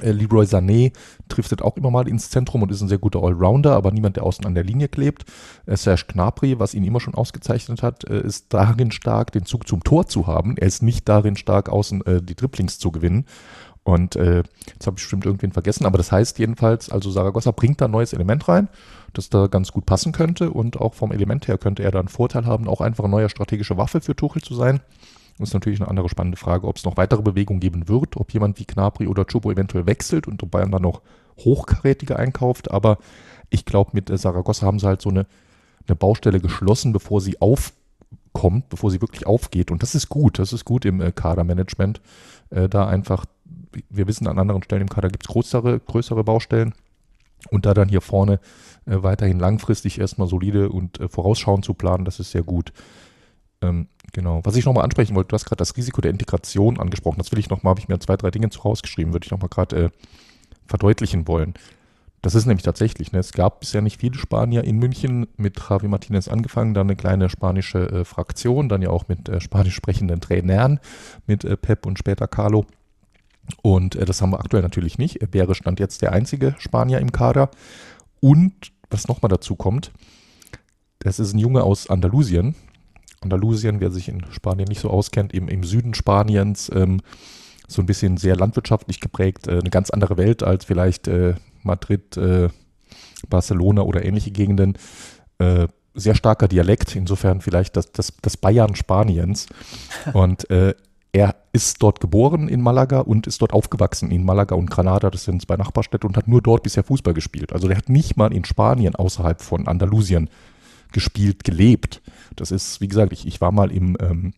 Speaker 3: Äh, Leroy Sané driftet auch immer mal ins Zentrum und ist ein sehr guter Allrounder, aber niemand, der außen an der Linie klebt. Äh, Serge Gnabry, was ihn immer schon ausgezeichnet hat, äh, ist darin stark, den Zug zum Tor zu haben. Er ist nicht darin stark, außen äh, die Dribblings zu gewinnen. Und jetzt habe ich bestimmt irgendwen vergessen, aber das heißt jedenfalls, also Saragossa bringt da ein neues Element rein das da ganz gut passen könnte. Und auch vom Element her könnte er da einen Vorteil haben, auch einfach eine neue strategische Waffe für Tuchel zu sein. Das ist natürlich eine andere spannende Frage, ob es noch weitere Bewegungen geben wird, ob jemand wie Knapri oder Chubo eventuell wechselt und Bayern dann noch hochkarätige einkauft. Aber ich glaube, mit Saragossa haben sie halt so eine, eine Baustelle geschlossen, bevor sie aufkommt, bevor sie wirklich aufgeht. Und das ist gut, das ist gut im äh, Kadermanagement. Äh, da einfach, wir wissen, an anderen Stellen im Kader gibt es größere, größere Baustellen. Und da dann hier vorne äh, weiterhin langfristig erstmal solide und äh, vorausschauend zu planen, das ist sehr gut. Ähm, genau. Was ich nochmal ansprechen wollte, du hast gerade das Risiko der Integration angesprochen. Das will ich nochmal, habe ich mir zwei, drei Dinge zu rausgeschrieben, würde ich nochmal gerade äh, verdeutlichen wollen. Das ist nämlich tatsächlich, ne, es gab bisher nicht viele Spanier in München, mit Javi Martinez angefangen, dann eine kleine spanische äh, Fraktion, dann ja auch mit äh, spanisch sprechenden Trainern, mit äh, Pep und später Carlo. Und äh, das haben wir aktuell natürlich nicht. Wäre Stand jetzt der einzige Spanier im Kader. Und was nochmal dazu kommt, das ist ein Junge aus Andalusien. Andalusien, wer sich in Spanien nicht so auskennt, eben im Süden Spaniens, ähm, so ein bisschen sehr landwirtschaftlich geprägt, äh, eine ganz andere Welt als vielleicht äh, Madrid, äh, Barcelona oder ähnliche Gegenden. Äh, sehr starker Dialekt, insofern vielleicht das, das, das Bayern Spaniens. Und äh, er ist dort geboren in Malaga und ist dort aufgewachsen in Malaga und Granada, das sind zwei Nachbarstädte, und hat nur dort bisher Fußball gespielt. Also der hat nicht mal in Spanien außerhalb von Andalusien gespielt, gelebt. Das ist, wie gesagt, ich, ich war mal im, ähm,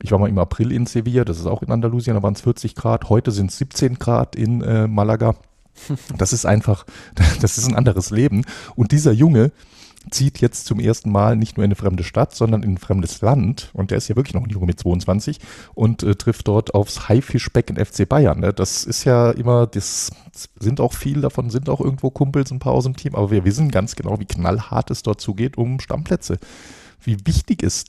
Speaker 3: Ich war mal im April in Sevilla, das ist auch in Andalusien, da waren es 40 Grad. Heute sind es 17 Grad in äh, Malaga. Das ist einfach, das ist ein anderes Leben. Und dieser Junge zieht jetzt zum ersten Mal nicht nur in eine fremde Stadt, sondern in ein fremdes Land. Und der ist ja wirklich noch ein Junge mit 22 und äh, trifft dort aufs Haifischbecken FC Bayern. Ne? Das ist ja immer, das sind auch viel davon, sind auch irgendwo Kumpels, ein paar aus dem Team. Aber wir wissen ganz genau, wie knallhart es dort zugeht um Stammplätze. Wie wichtig es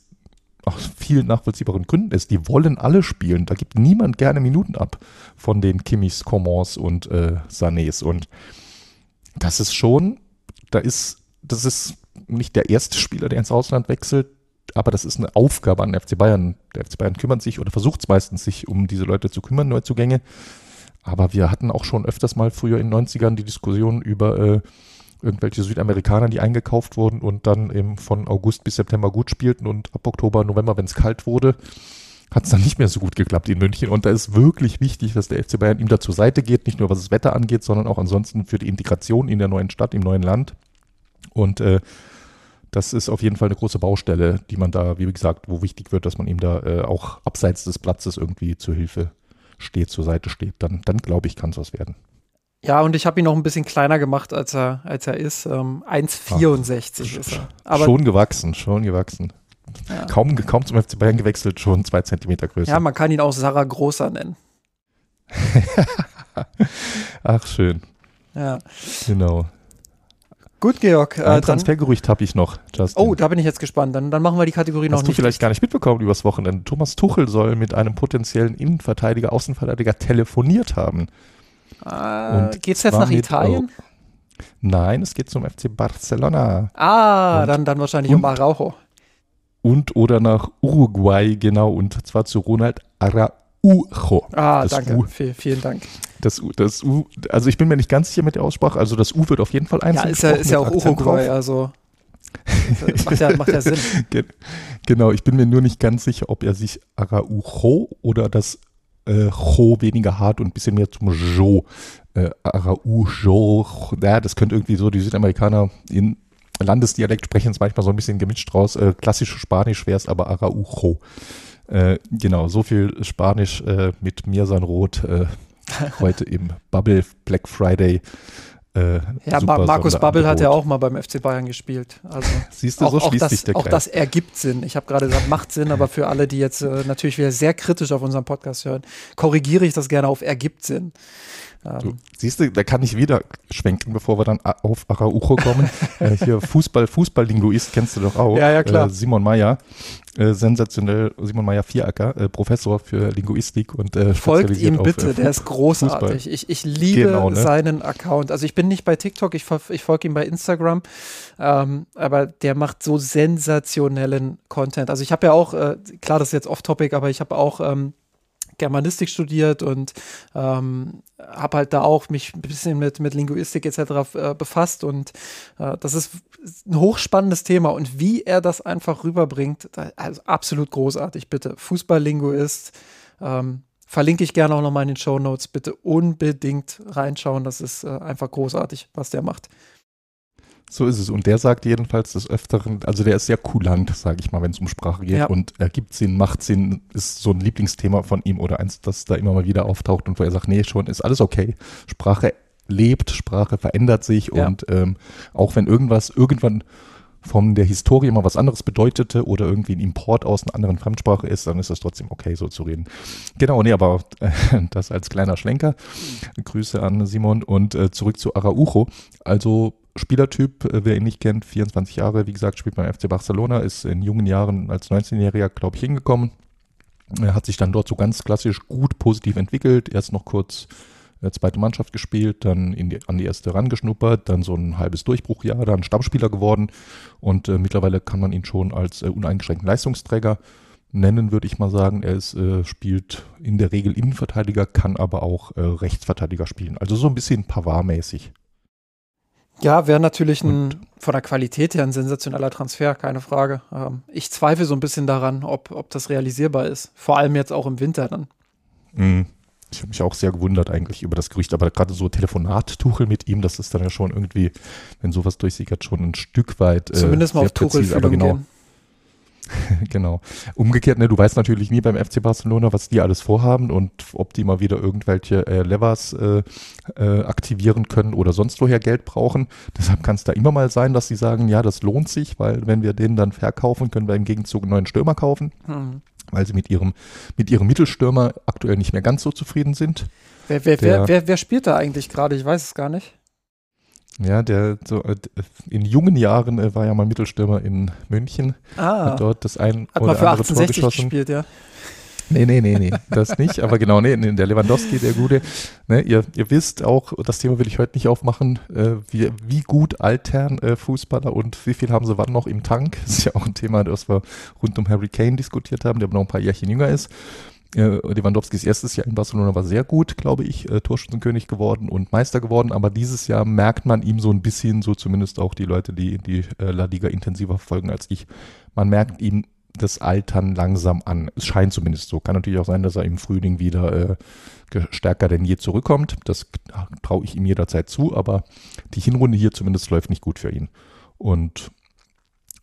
Speaker 3: aus vielen nachvollziehbaren Gründen ist. Die wollen alle spielen. Da gibt niemand gerne Minuten ab von den Kimmis, Commons und äh, Sanés. Und das ist schon, da ist, das ist nicht der erste Spieler, der ins Ausland wechselt, aber das ist eine Aufgabe an FC Bayern. Der FC Bayern kümmert sich oder versucht es meistens, sich um diese Leute zu kümmern, Neuzugänge. Aber wir hatten auch schon öfters mal früher in den 90ern die Diskussion über äh, irgendwelche Südamerikaner, die eingekauft wurden und dann eben von August bis September gut spielten und ab Oktober, November, wenn es kalt wurde, hat es dann nicht mehr so gut geklappt in München. Und da ist wirklich wichtig, dass der FC Bayern ihm da zur Seite geht, nicht nur was das Wetter angeht, sondern auch ansonsten für die Integration in der neuen Stadt, im neuen Land. Und äh, das ist auf jeden Fall eine große Baustelle, die man da, wie gesagt, wo wichtig wird, dass man ihm da äh, auch abseits des Platzes irgendwie zur Hilfe steht, zur Seite steht. Dann, dann glaube ich, kann es was werden.
Speaker 2: Ja, und ich habe ihn noch ein bisschen kleiner gemacht, als er, als er ist. Ähm, 1,64 ist er.
Speaker 3: Aber schon gewachsen, schon gewachsen. Ja. Kaum, kaum zum FC Bayern gewechselt, schon zwei Zentimeter größer.
Speaker 2: Ja, man kann ihn auch Sarah Großer nennen.
Speaker 3: Ach, schön.
Speaker 2: Ja.
Speaker 3: Genau.
Speaker 2: Gut, Georg.
Speaker 3: Ein äh, Transfergerücht habe ich noch,
Speaker 2: Justin. Oh, da bin ich jetzt gespannt. Dann, dann machen wir die Kategorie noch
Speaker 3: Hast nicht. du vielleicht gar nicht mitbekommen übers Wochenende. Thomas Tuchel soll mit einem potenziellen Innenverteidiger, Außenverteidiger telefoniert haben.
Speaker 2: Äh, Geht es jetzt nach Italien?
Speaker 3: Oh, nein, es geht zum FC Barcelona.
Speaker 2: Ah, dann, dann wahrscheinlich und, um Araujo.
Speaker 3: Und oder nach Uruguay, genau, und zwar zu Ronald Araujo.
Speaker 2: Ah, das danke, U. Vielen Dank.
Speaker 3: Das U, das U, also ich bin mir nicht ganz sicher mit der Aussprache, also das U wird auf jeden Fall einzeln
Speaker 2: Ja, ist ja, ist ja auch Uruguay, also macht ja, macht ja Sinn.
Speaker 3: genau, ich bin mir nur nicht ganz sicher, ob er sich Araujo oder das äh, Jo weniger hart und ein bisschen mehr zum Jo. Äh, Araujo, ja, das könnte irgendwie so die Südamerikaner in Landesdialekt sprechen es manchmal so ein bisschen gemischt raus. Äh, klassisch Spanisch wäre es aber Araujo. Äh, genau, so viel Spanisch äh, mit mir sein Rot äh, heute im Bubble Black Friday.
Speaker 2: Äh, ja, Markus Babbel hat ja auch mal beim FC Bayern gespielt. Also
Speaker 3: Siehst du,
Speaker 2: auch,
Speaker 3: so schließt
Speaker 2: das,
Speaker 3: sich der
Speaker 2: Kreis. Auch das ergibt Sinn. Ich habe gerade gesagt, macht Sinn, aber für alle, die jetzt äh, natürlich wieder sehr kritisch auf unserem Podcast hören, korrigiere ich das gerne auf ergibt Sinn.
Speaker 3: Du, siehst du, da kann ich wieder schwenken, bevor wir dann auf Araujo kommen. äh, hier Fußball, Fußballlinguist kennst du doch auch.
Speaker 2: Ja, ja, klar.
Speaker 3: Äh, Simon Meyer, äh, sensationell, Simon Meyer Vieracker, äh, Professor für Linguistik und äh,
Speaker 2: Folgt ihm auf, bitte, äh, der ist großartig. Ich, ich liebe genau, ne? seinen Account. Also ich bin nicht bei TikTok, ich, ich folge ihm bei Instagram, ähm, aber der macht so sensationellen Content. Also ich habe ja auch, äh, klar, das ist jetzt off-topic, aber ich habe auch ähm, Germanistik studiert und ähm, habe halt da auch mich ein bisschen mit, mit Linguistik etc. Äh, befasst und äh, das ist ein hochspannendes Thema und wie er das einfach rüberbringt, also absolut großartig, bitte. Fußballlinguist, ähm, verlinke ich gerne auch nochmal in den Show Notes, bitte unbedingt reinschauen, das ist äh, einfach großartig, was der macht.
Speaker 3: So ist es. Und der sagt jedenfalls des Öfteren, also der ist sehr kulant, sage ich mal, wenn es um Sprache geht. Ja. Und ergibt Sinn, macht Sinn, ist so ein Lieblingsthema von ihm oder eins, das da immer mal wieder auftaucht und wo er sagt, nee, schon, ist alles okay. Sprache lebt, Sprache verändert sich ja. und ähm, auch wenn irgendwas irgendwann von der Historie mal was anderes bedeutete oder irgendwie ein Import aus einer anderen Fremdsprache ist, dann ist das trotzdem okay, so zu reden. Genau, nee, aber äh, das als kleiner Schlenker. Grüße an Simon und äh, zurück zu Araujo. Also Spielertyp, äh, wer ihn nicht kennt, 24 Jahre, wie gesagt, spielt beim FC Barcelona, ist in jungen Jahren als 19-Jähriger, glaube ich, hingekommen. Er hat sich dann dort so ganz klassisch gut positiv entwickelt. Erst noch kurz äh, zweite Mannschaft gespielt, dann die, an die erste rangeschnuppert, dann so ein halbes Durchbruchjahr, dann Stammspieler geworden und äh, mittlerweile kann man ihn schon als äh, uneingeschränkten Leistungsträger nennen, würde ich mal sagen. Er ist, äh, spielt in der Regel Innenverteidiger, kann aber auch äh, Rechtsverteidiger spielen. Also so ein bisschen Pavard-mäßig.
Speaker 2: Ja, wäre natürlich ein, von der Qualität her ein sensationeller Transfer, keine Frage. Ähm, ich zweifle so ein bisschen daran, ob, ob das realisierbar ist. Vor allem jetzt auch im Winter dann.
Speaker 3: Mhm. Ich habe mich auch sehr gewundert eigentlich über das Gerücht, aber gerade so Telefonat-Tuchel mit ihm, das ist dann ja schon irgendwie, wenn sowas durchsickert, schon ein Stück weit.
Speaker 2: Äh, Zumindest mal auf Tuchel aber genau. Gehen.
Speaker 3: genau. Umgekehrt, ne, du weißt natürlich nie beim FC Barcelona, was die alles vorhaben und ob die mal wieder irgendwelche äh, Levers äh, äh, aktivieren können oder sonst woher Geld brauchen. Deshalb kann es da immer mal sein, dass sie sagen, ja, das lohnt sich, weil wenn wir den dann verkaufen, können wir im Gegenzug einen neuen Stürmer kaufen, mhm. weil sie mit ihrem, mit ihrem Mittelstürmer aktuell nicht mehr ganz so zufrieden sind.
Speaker 2: Wer, wer, wer, wer, wer spielt da eigentlich gerade? Ich weiß es gar nicht.
Speaker 3: Ja, der so äh, in jungen Jahren äh, war ja mal Mittelstürmer in München. Ah. Hat dort das ein
Speaker 2: Hat oder andere Tor geschossen. gespielt, ja.
Speaker 3: Nee, nee, nee, nee, das nicht. Aber genau, nee, nee der Lewandowski, der Gute. Ne, ihr, ihr wisst auch, das Thema will ich heute nicht aufmachen, äh, wie, wie gut altern äh, Fußballer und wie viel haben sie wann noch im Tank. Das ist ja auch ein Thema, das wir rund um Harry Kane diskutiert haben, der noch ein paar Jährchen jünger ist. Äh, Lewandowskis erstes Jahr in Barcelona war sehr gut, glaube ich, äh, Torschützenkönig geworden und Meister geworden, aber dieses Jahr merkt man ihm so ein bisschen, so zumindest auch die Leute, die die äh, La Liga intensiver verfolgen als ich, man merkt ihm das Altern langsam an. Es scheint zumindest so. Kann natürlich auch sein, dass er im Frühling wieder äh, stärker denn je zurückkommt. Das traue ich ihm jederzeit zu, aber die Hinrunde hier zumindest läuft nicht gut für ihn. Und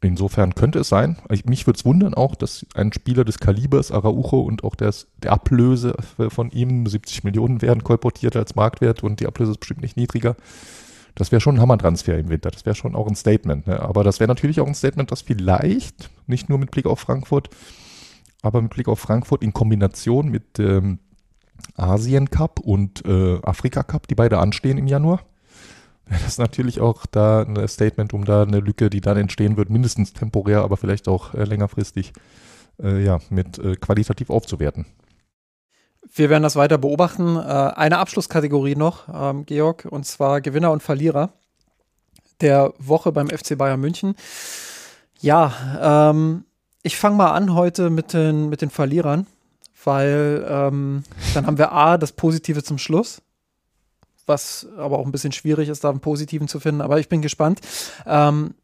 Speaker 3: Insofern könnte es sein, ich, mich würde es wundern auch, dass ein Spieler des Kalibers Araujo und auch des, der Ablöse von ihm 70 Millionen werden kolportiert als Marktwert und die Ablöse ist bestimmt nicht niedriger. Das wäre schon ein Hammertransfer im Winter. Das wäre schon auch ein Statement. Ne? Aber das wäre natürlich auch ein Statement, das vielleicht, nicht nur mit Blick auf Frankfurt, aber mit Blick auf Frankfurt in Kombination mit ähm, Asien Cup und äh, Afrika Cup, die beide anstehen im Januar, das natürlich auch da ein Statement, um da eine Lücke, die dann entstehen wird, mindestens temporär, aber vielleicht auch äh, längerfristig, äh, ja, mit äh, qualitativ aufzuwerten.
Speaker 2: Wir werden das weiter beobachten. Äh, eine Abschlusskategorie noch, ähm, Georg, und zwar Gewinner und Verlierer der Woche beim FC Bayern München. Ja, ähm, ich fange mal an heute mit den, mit den Verlierern, weil ähm, dann haben wir A, das Positive zum Schluss was aber auch ein bisschen schwierig ist, da einen positiven zu finden. Aber ich bin gespannt. Ähm,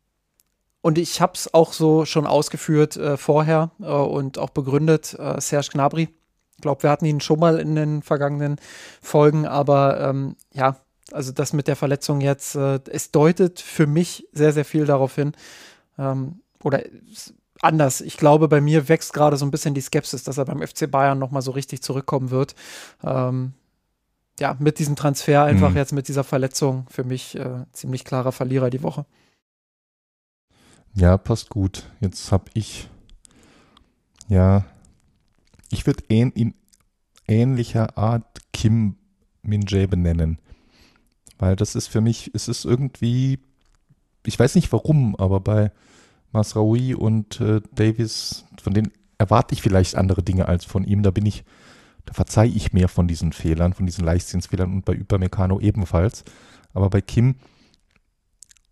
Speaker 2: und ich habe es auch so schon ausgeführt äh, vorher äh, und auch begründet, äh, Serge Gnabry. Ich glaube, wir hatten ihn schon mal in den vergangenen Folgen, aber ähm, ja, also das mit der Verletzung jetzt, äh, es deutet für mich sehr, sehr viel darauf hin. Ähm, oder anders. Ich glaube, bei mir wächst gerade so ein bisschen die Skepsis, dass er beim FC Bayern nochmal so richtig zurückkommen wird. Ähm, ja, mit diesem Transfer einfach mhm. jetzt mit dieser Verletzung für mich äh, ziemlich klarer Verlierer die Woche.
Speaker 3: Ja, passt gut. Jetzt habe ich, ja, ich würde ähn, in ähnlicher Art Kim Min-jae benennen. Weil das ist für mich, es ist irgendwie, ich weiß nicht warum, aber bei Masraoui und äh, Davis, von denen erwarte ich vielleicht andere Dinge als von ihm. Da bin ich da verzeihe ich mehr von diesen Fehlern, von diesen Leichtsinnsfehlern und bei Übermecano ebenfalls. Aber bei Kim,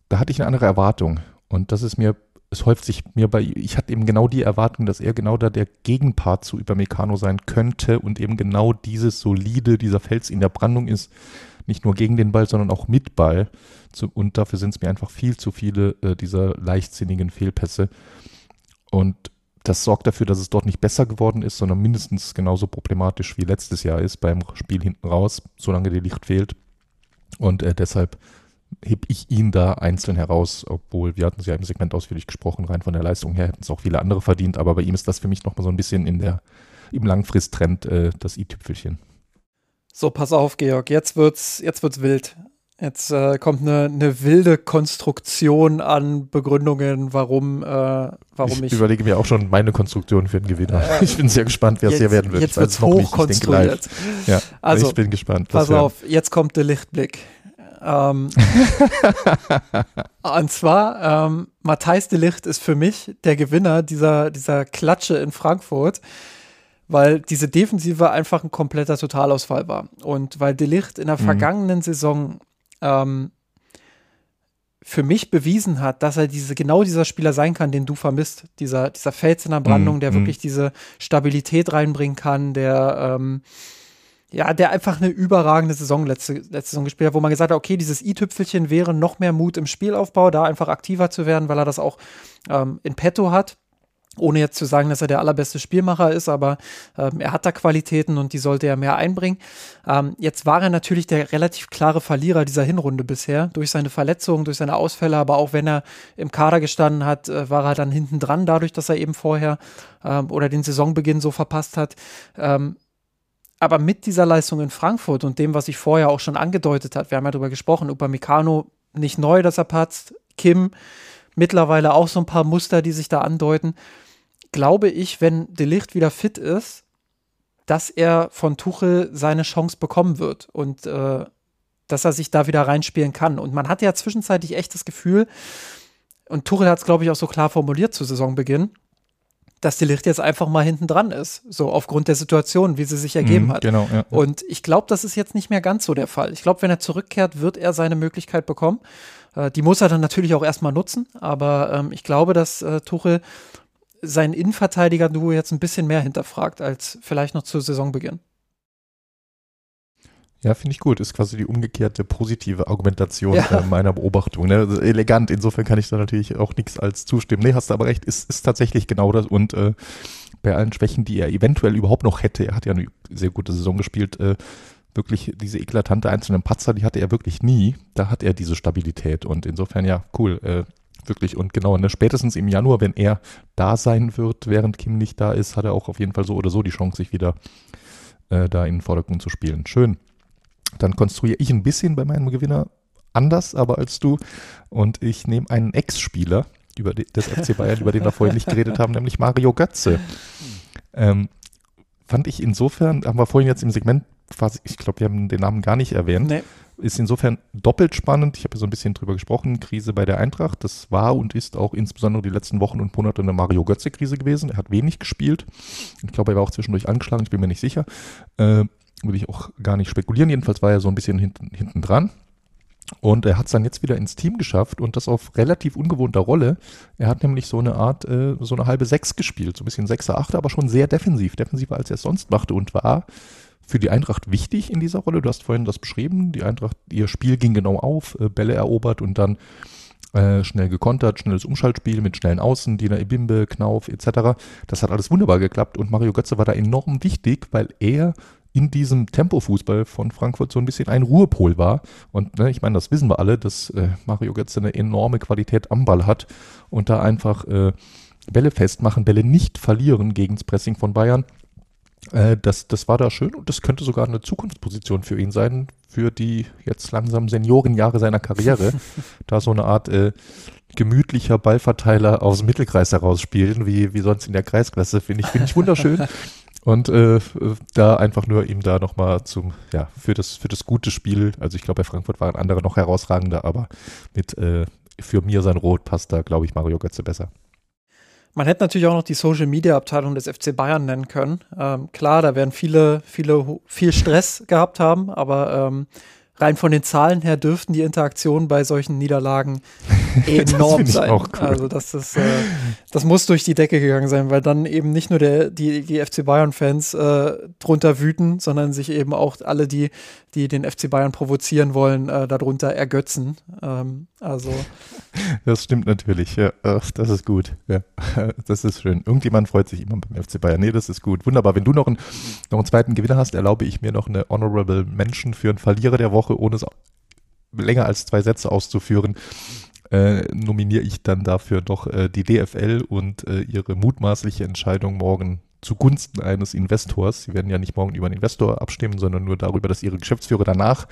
Speaker 3: da hatte ich eine andere Erwartung. Und das ist mir, es häuft sich mir bei, ich hatte eben genau die Erwartung, dass er genau da der Gegenpart zu Übermecano sein könnte und eben genau dieses solide, dieser Fels in der Brandung ist, nicht nur gegen den Ball, sondern auch mit Ball. Und dafür sind es mir einfach viel zu viele äh, dieser leichtsinnigen Fehlpässe. Und das sorgt dafür, dass es dort nicht besser geworden ist, sondern mindestens genauso problematisch wie letztes Jahr ist beim Spiel hinten raus, solange die Licht fehlt. Und äh, deshalb heb ich ihn da einzeln heraus, obwohl wir hatten es ja im Segment ausführlich gesprochen, rein von der Leistung her hätten es auch viele andere verdient, aber bei ihm ist das für mich nochmal so ein bisschen in der, im Langfristtrend äh, das i-Tüpfelchen.
Speaker 2: So, pass auf, Georg, jetzt wird's, jetzt wird's wild. Jetzt äh, kommt eine, eine, wilde Konstruktion an Begründungen, warum, äh, warum ich,
Speaker 3: ich. überlege mir auch schon meine Konstruktion für den Gewinner. Äh, ich bin sehr gespannt, wer es hier werden wird.
Speaker 2: Jetzt wird es hochkonstruiert.
Speaker 3: Ja, also, ich bin gespannt.
Speaker 2: Pass auf, jetzt kommt der Lichtblick. Ähm, und zwar, ähm, Matthijs de Licht ist für mich der Gewinner dieser, dieser Klatsche in Frankfurt weil diese Defensive einfach ein kompletter Totalausfall war. Und weil Delicht in der mhm. vergangenen Saison ähm, für mich bewiesen hat, dass er diese, genau dieser Spieler sein kann, den du vermisst. Dieser, dieser Fels in der Brandung, mm, der mm. wirklich diese Stabilität reinbringen kann, der, ähm, ja, der einfach eine überragende Saison letzte, letzte Saison gespielt hat, wo man gesagt hat, okay, dieses i-Tüpfelchen wäre noch mehr Mut im Spielaufbau, da einfach aktiver zu werden, weil er das auch ähm, in petto hat. Ohne jetzt zu sagen, dass er der allerbeste Spielmacher ist, aber ähm, er hat da Qualitäten und die sollte er mehr einbringen. Ähm, jetzt war er natürlich der relativ klare Verlierer dieser Hinrunde bisher, durch seine Verletzungen, durch seine Ausfälle, aber auch wenn er im Kader gestanden hat, äh, war er dann hinten dran, dadurch, dass er eben vorher ähm, oder den Saisonbeginn so verpasst hat. Ähm, aber mit dieser Leistung in Frankfurt und dem, was ich vorher auch schon angedeutet hat, wir haben ja darüber gesprochen, Upamecano nicht neu, dass er patzt, Kim mittlerweile auch so ein paar Muster, die sich da andeuten glaube ich, wenn De Licht wieder fit ist, dass er von Tuchel seine Chance bekommen wird und äh, dass er sich da wieder reinspielen kann. Und man hatte ja zwischenzeitlich echt das Gefühl, und Tuchel hat es, glaube ich, auch so klar formuliert zu Saisonbeginn, dass De Licht jetzt einfach mal hinten dran ist, so aufgrund der Situation, wie sie sich ergeben mhm, hat.
Speaker 3: Genau, ja,
Speaker 2: Und ich glaube, das ist jetzt nicht mehr ganz so der Fall. Ich glaube, wenn er zurückkehrt, wird er seine Möglichkeit bekommen. Äh, die muss er dann natürlich auch erstmal nutzen, aber ähm, ich glaube, dass äh, Tuchel sein Innenverteidiger-Duo jetzt ein bisschen mehr hinterfragt als vielleicht noch zu Saisonbeginn.
Speaker 3: Ja, finde ich gut. Ist quasi die umgekehrte positive Argumentation ja. äh, meiner Beobachtung. Ne? Also elegant. Insofern kann ich da natürlich auch nichts als zustimmen. Nee, hast du aber recht. Ist, ist tatsächlich genau das. Und äh, bei allen Schwächen, die er eventuell überhaupt noch hätte, er hat ja eine sehr gute Saison gespielt, äh, wirklich diese eklatante einzelnen Patzer, die hatte er wirklich nie. Da hat er diese Stabilität. Und insofern, ja, cool. Äh, wirklich. Und genau, ne, spätestens im Januar, wenn er da sein wird, während Kim nicht da ist, hat er auch auf jeden Fall so oder so die Chance, sich wieder äh, da in den Vordergrund zu spielen. Schön. Dann konstruiere ich ein bisschen bei meinem Gewinner anders, aber als du. Und ich nehme einen Ex-Spieler über des FC Bayern, über den wir vorhin nicht geredet haben, nämlich Mario Götze. Ähm, fand ich insofern, haben wir vorhin jetzt im Segment quasi, ich glaube, wir haben den Namen gar nicht erwähnt. Nee ist insofern doppelt spannend. Ich habe ja so ein bisschen drüber gesprochen. Krise bei der Eintracht. Das war und ist auch insbesondere die letzten Wochen und Monate eine Mario Götze-Krise gewesen. Er hat wenig gespielt. Ich glaube, er war auch zwischendurch angeschlagen. Ich bin mir nicht sicher. Äh, will ich auch gar nicht spekulieren. Jedenfalls war er so ein bisschen hinten, hinten dran. Und er hat es dann jetzt wieder ins Team geschafft und das auf relativ ungewohnter Rolle. Er hat nämlich so eine Art, äh, so eine halbe Sechs gespielt, so ein bisschen Sechser, Achter, aber schon sehr defensiv, defensiver als er es sonst machte und war für die Eintracht wichtig in dieser Rolle. Du hast vorhin das beschrieben. Die Eintracht, ihr Spiel ging genau auf, äh, Bälle erobert und dann äh, schnell gekontert, schnelles Umschaltspiel mit schnellen Außen, Dina Ibimbe, Knauf etc. Das hat alles wunderbar geklappt und Mario Götze war da enorm wichtig, weil er in diesem Tempofußball von Frankfurt so ein bisschen ein Ruhepol war. Und ne, ich meine, das wissen wir alle, dass äh, Mario Götze eine enorme Qualität am Ball hat und da einfach äh, Bälle festmachen, Bälle nicht verlieren gegen das Pressing von Bayern. Äh, das, das war da schön und das könnte sogar eine Zukunftsposition für ihn sein, für die jetzt langsam Seniorenjahre seiner Karriere. da so eine Art äh, gemütlicher Ballverteiler aus dem Mittelkreis herausspielen, wie, wie sonst in der Kreisklasse, finde ich, finde ich wunderschön. Und äh, da einfach nur ihm da nochmal zum, ja, für das, für das gute Spiel, also ich glaube, bei Frankfurt waren andere noch herausragender, aber mit äh, für mir sein Rot passt da, glaube ich, Mario Götze besser.
Speaker 2: Man hätte natürlich auch noch die Social Media Abteilung des FC Bayern nennen können. Ähm, klar, da werden viele, viele, viel Stress gehabt haben, aber ähm, rein von den Zahlen her dürften die Interaktionen bei solchen Niederlagen enorm sein. Cool. Also das ist, äh, das muss durch die Decke gegangen sein, weil dann eben nicht nur der, die, die FC Bayern-Fans äh, drunter wüten, sondern sich eben auch alle, die, die den FC Bayern provozieren wollen, äh, darunter ergötzen. Ähm, also.
Speaker 3: Das stimmt natürlich, ja. Das ist gut. Ja, das ist schön. Irgendjemand freut sich immer beim FC Bayern. Nee, das ist gut. Wunderbar. Wenn du noch einen, noch einen zweiten Gewinner hast, erlaube ich mir noch eine Honorable Mention für einen Verlierer der Woche, ohne es länger als zwei Sätze auszuführen äh, nominiere ich dann dafür doch äh, die DFL und äh, ihre mutmaßliche Entscheidung morgen zugunsten eines Investors. Sie werden ja nicht morgen über einen Investor abstimmen, sondern nur darüber, dass ihre Geschäftsführer danach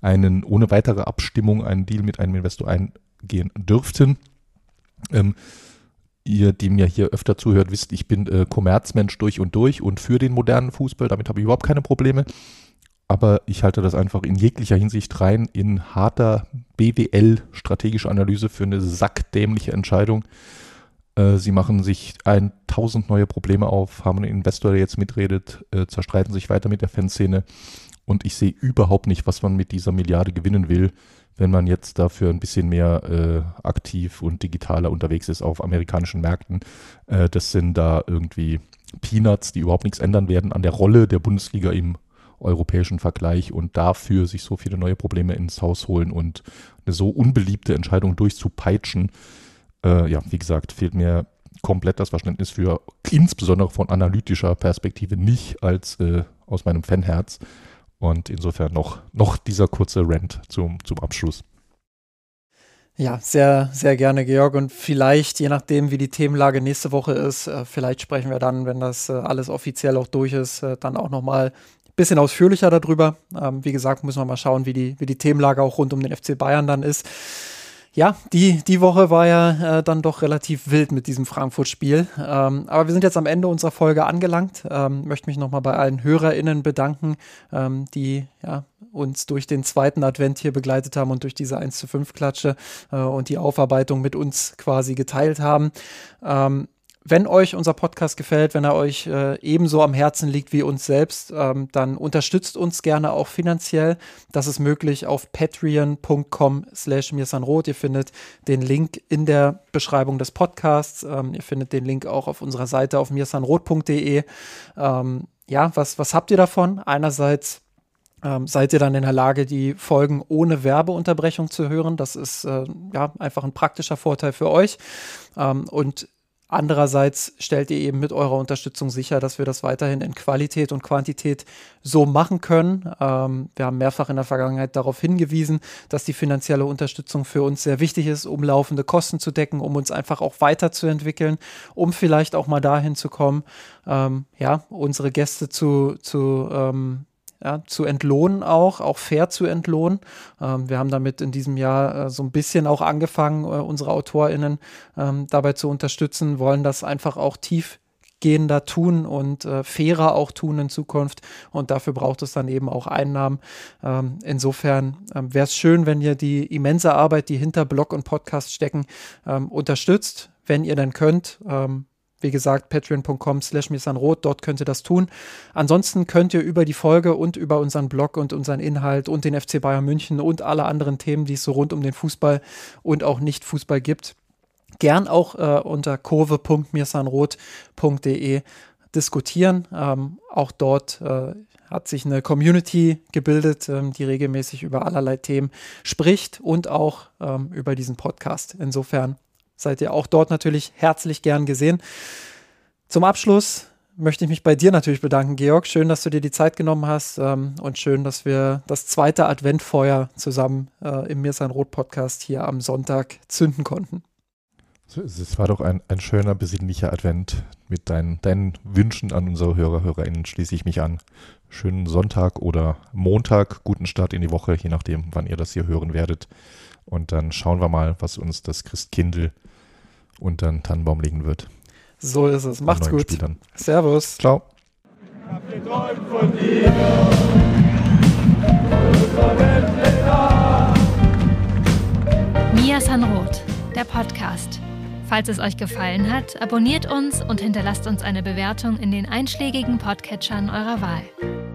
Speaker 3: einen ohne weitere Abstimmung einen Deal mit einem Investor eingehen dürften. Ähm, ihr, die mir hier öfter zuhört, wisst, ich bin äh, Kommerzmensch durch und durch und für den modernen Fußball. Damit habe ich überhaupt keine Probleme aber ich halte das einfach in jeglicher Hinsicht rein in harter BWL, strategische Analyse für eine sackdämliche Entscheidung. Äh, sie machen sich ein tausend neue Probleme auf, haben einen Investor, der jetzt mitredet, äh, zerstreiten sich weiter mit der Fanszene und ich sehe überhaupt nicht, was man mit dieser Milliarde gewinnen will, wenn man jetzt dafür ein bisschen mehr äh, aktiv und digitaler unterwegs ist auf amerikanischen Märkten. Äh, das sind da irgendwie Peanuts, die überhaupt nichts ändern werden an der Rolle der Bundesliga im europäischen Vergleich und dafür sich so viele neue Probleme ins Haus holen und eine so unbeliebte Entscheidung durchzupeitschen. Äh, ja, wie gesagt, fehlt mir komplett das Verständnis für, insbesondere von analytischer Perspektive, nicht als äh, aus meinem Fanherz. Und insofern noch, noch dieser kurze Rant zum, zum Abschluss.
Speaker 2: Ja, sehr, sehr gerne, Georg. Und vielleicht, je nachdem, wie die Themenlage nächste Woche ist, äh, vielleicht sprechen wir dann, wenn das äh, alles offiziell auch durch ist, äh, dann auch nochmal ein bisschen ausführlicher darüber. Ähm, wie gesagt, müssen wir mal schauen, wie die, wie die Themenlage auch rund um den FC Bayern dann ist ja, die, die Woche war ja äh, dann doch relativ wild mit diesem Frankfurt-Spiel. Ähm, aber wir sind jetzt am Ende unserer Folge angelangt. Ähm, möchte mich nochmal bei allen HörerInnen bedanken, ähm, die ja, uns durch den zweiten Advent hier begleitet haben und durch diese 1 zu 5 Klatsche äh, und die Aufarbeitung mit uns quasi geteilt haben. Ähm, wenn euch unser Podcast gefällt, wenn er euch äh, ebenso am Herzen liegt wie uns selbst, ähm, dann unterstützt uns gerne auch finanziell. Das ist möglich auf patreon.com slash mirsanrot. Ihr findet den Link in der Beschreibung des Podcasts. Ähm, ihr findet den Link auch auf unserer Seite auf mirsanrot.de. Ähm, ja, was, was habt ihr davon? Einerseits ähm, seid ihr dann in der Lage, die Folgen ohne Werbeunterbrechung zu hören. Das ist äh, ja einfach ein praktischer Vorteil für euch. Ähm, und Andererseits stellt ihr eben mit eurer Unterstützung sicher, dass wir das weiterhin in Qualität und Quantität so machen können. Ähm, wir haben mehrfach in der Vergangenheit darauf hingewiesen, dass die finanzielle Unterstützung für uns sehr wichtig ist, um laufende Kosten zu decken, um uns einfach auch weiterzuentwickeln, um vielleicht auch mal dahin zu kommen, ähm, ja, unsere Gäste zu, zu ähm, ja, zu entlohnen auch, auch fair zu entlohnen. Ähm, wir haben damit in diesem Jahr äh, so ein bisschen auch angefangen, äh, unsere AutorInnen ähm, dabei zu unterstützen, wollen das einfach auch tiefgehender tun und äh, fairer auch tun in Zukunft. Und dafür braucht es dann eben auch Einnahmen. Ähm, insofern ähm, wäre es schön, wenn ihr die immense Arbeit, die hinter Blog und Podcast stecken, ähm, unterstützt, wenn ihr denn könnt. Ähm, wie gesagt, patreon.com slash misanrot, dort könnt ihr das tun. Ansonsten könnt ihr über die Folge und über unseren Blog und unseren Inhalt und den FC Bayern München und alle anderen Themen, die es so rund um den Fußball und auch Nicht-Fußball gibt, gern auch äh, unter kurve.mirsanrot.de diskutieren. Ähm, auch dort äh, hat sich eine Community gebildet, ähm, die regelmäßig über allerlei Themen spricht und auch ähm, über diesen Podcast. Insofern seid ihr auch dort natürlich herzlich gern gesehen. Zum Abschluss möchte ich mich bei dir natürlich bedanken, Georg. Schön, dass du dir die Zeit genommen hast ähm, und schön, dass wir das zweite Adventfeuer zusammen äh, im Mir sein Rot Podcast hier am Sonntag zünden konnten.
Speaker 3: Es war doch ein, ein schöner, besinnlicher Advent. Mit deinen, deinen Wünschen an unsere Hörer, HörerInnen schließe ich mich an. Schönen Sonntag oder Montag, guten Start in die Woche, je nachdem, wann ihr das hier hören werdet. Und dann schauen wir mal, was uns das Christkindl unter den Tannenbaum legen wird.
Speaker 2: So ist es. Macht's gut.
Speaker 3: Spielern.
Speaker 2: Servus.
Speaker 3: Ciao.
Speaker 1: Mia Sanroth, der Podcast. Falls es euch gefallen hat, abonniert uns und hinterlasst uns eine Bewertung in den einschlägigen Podcatchern eurer Wahl.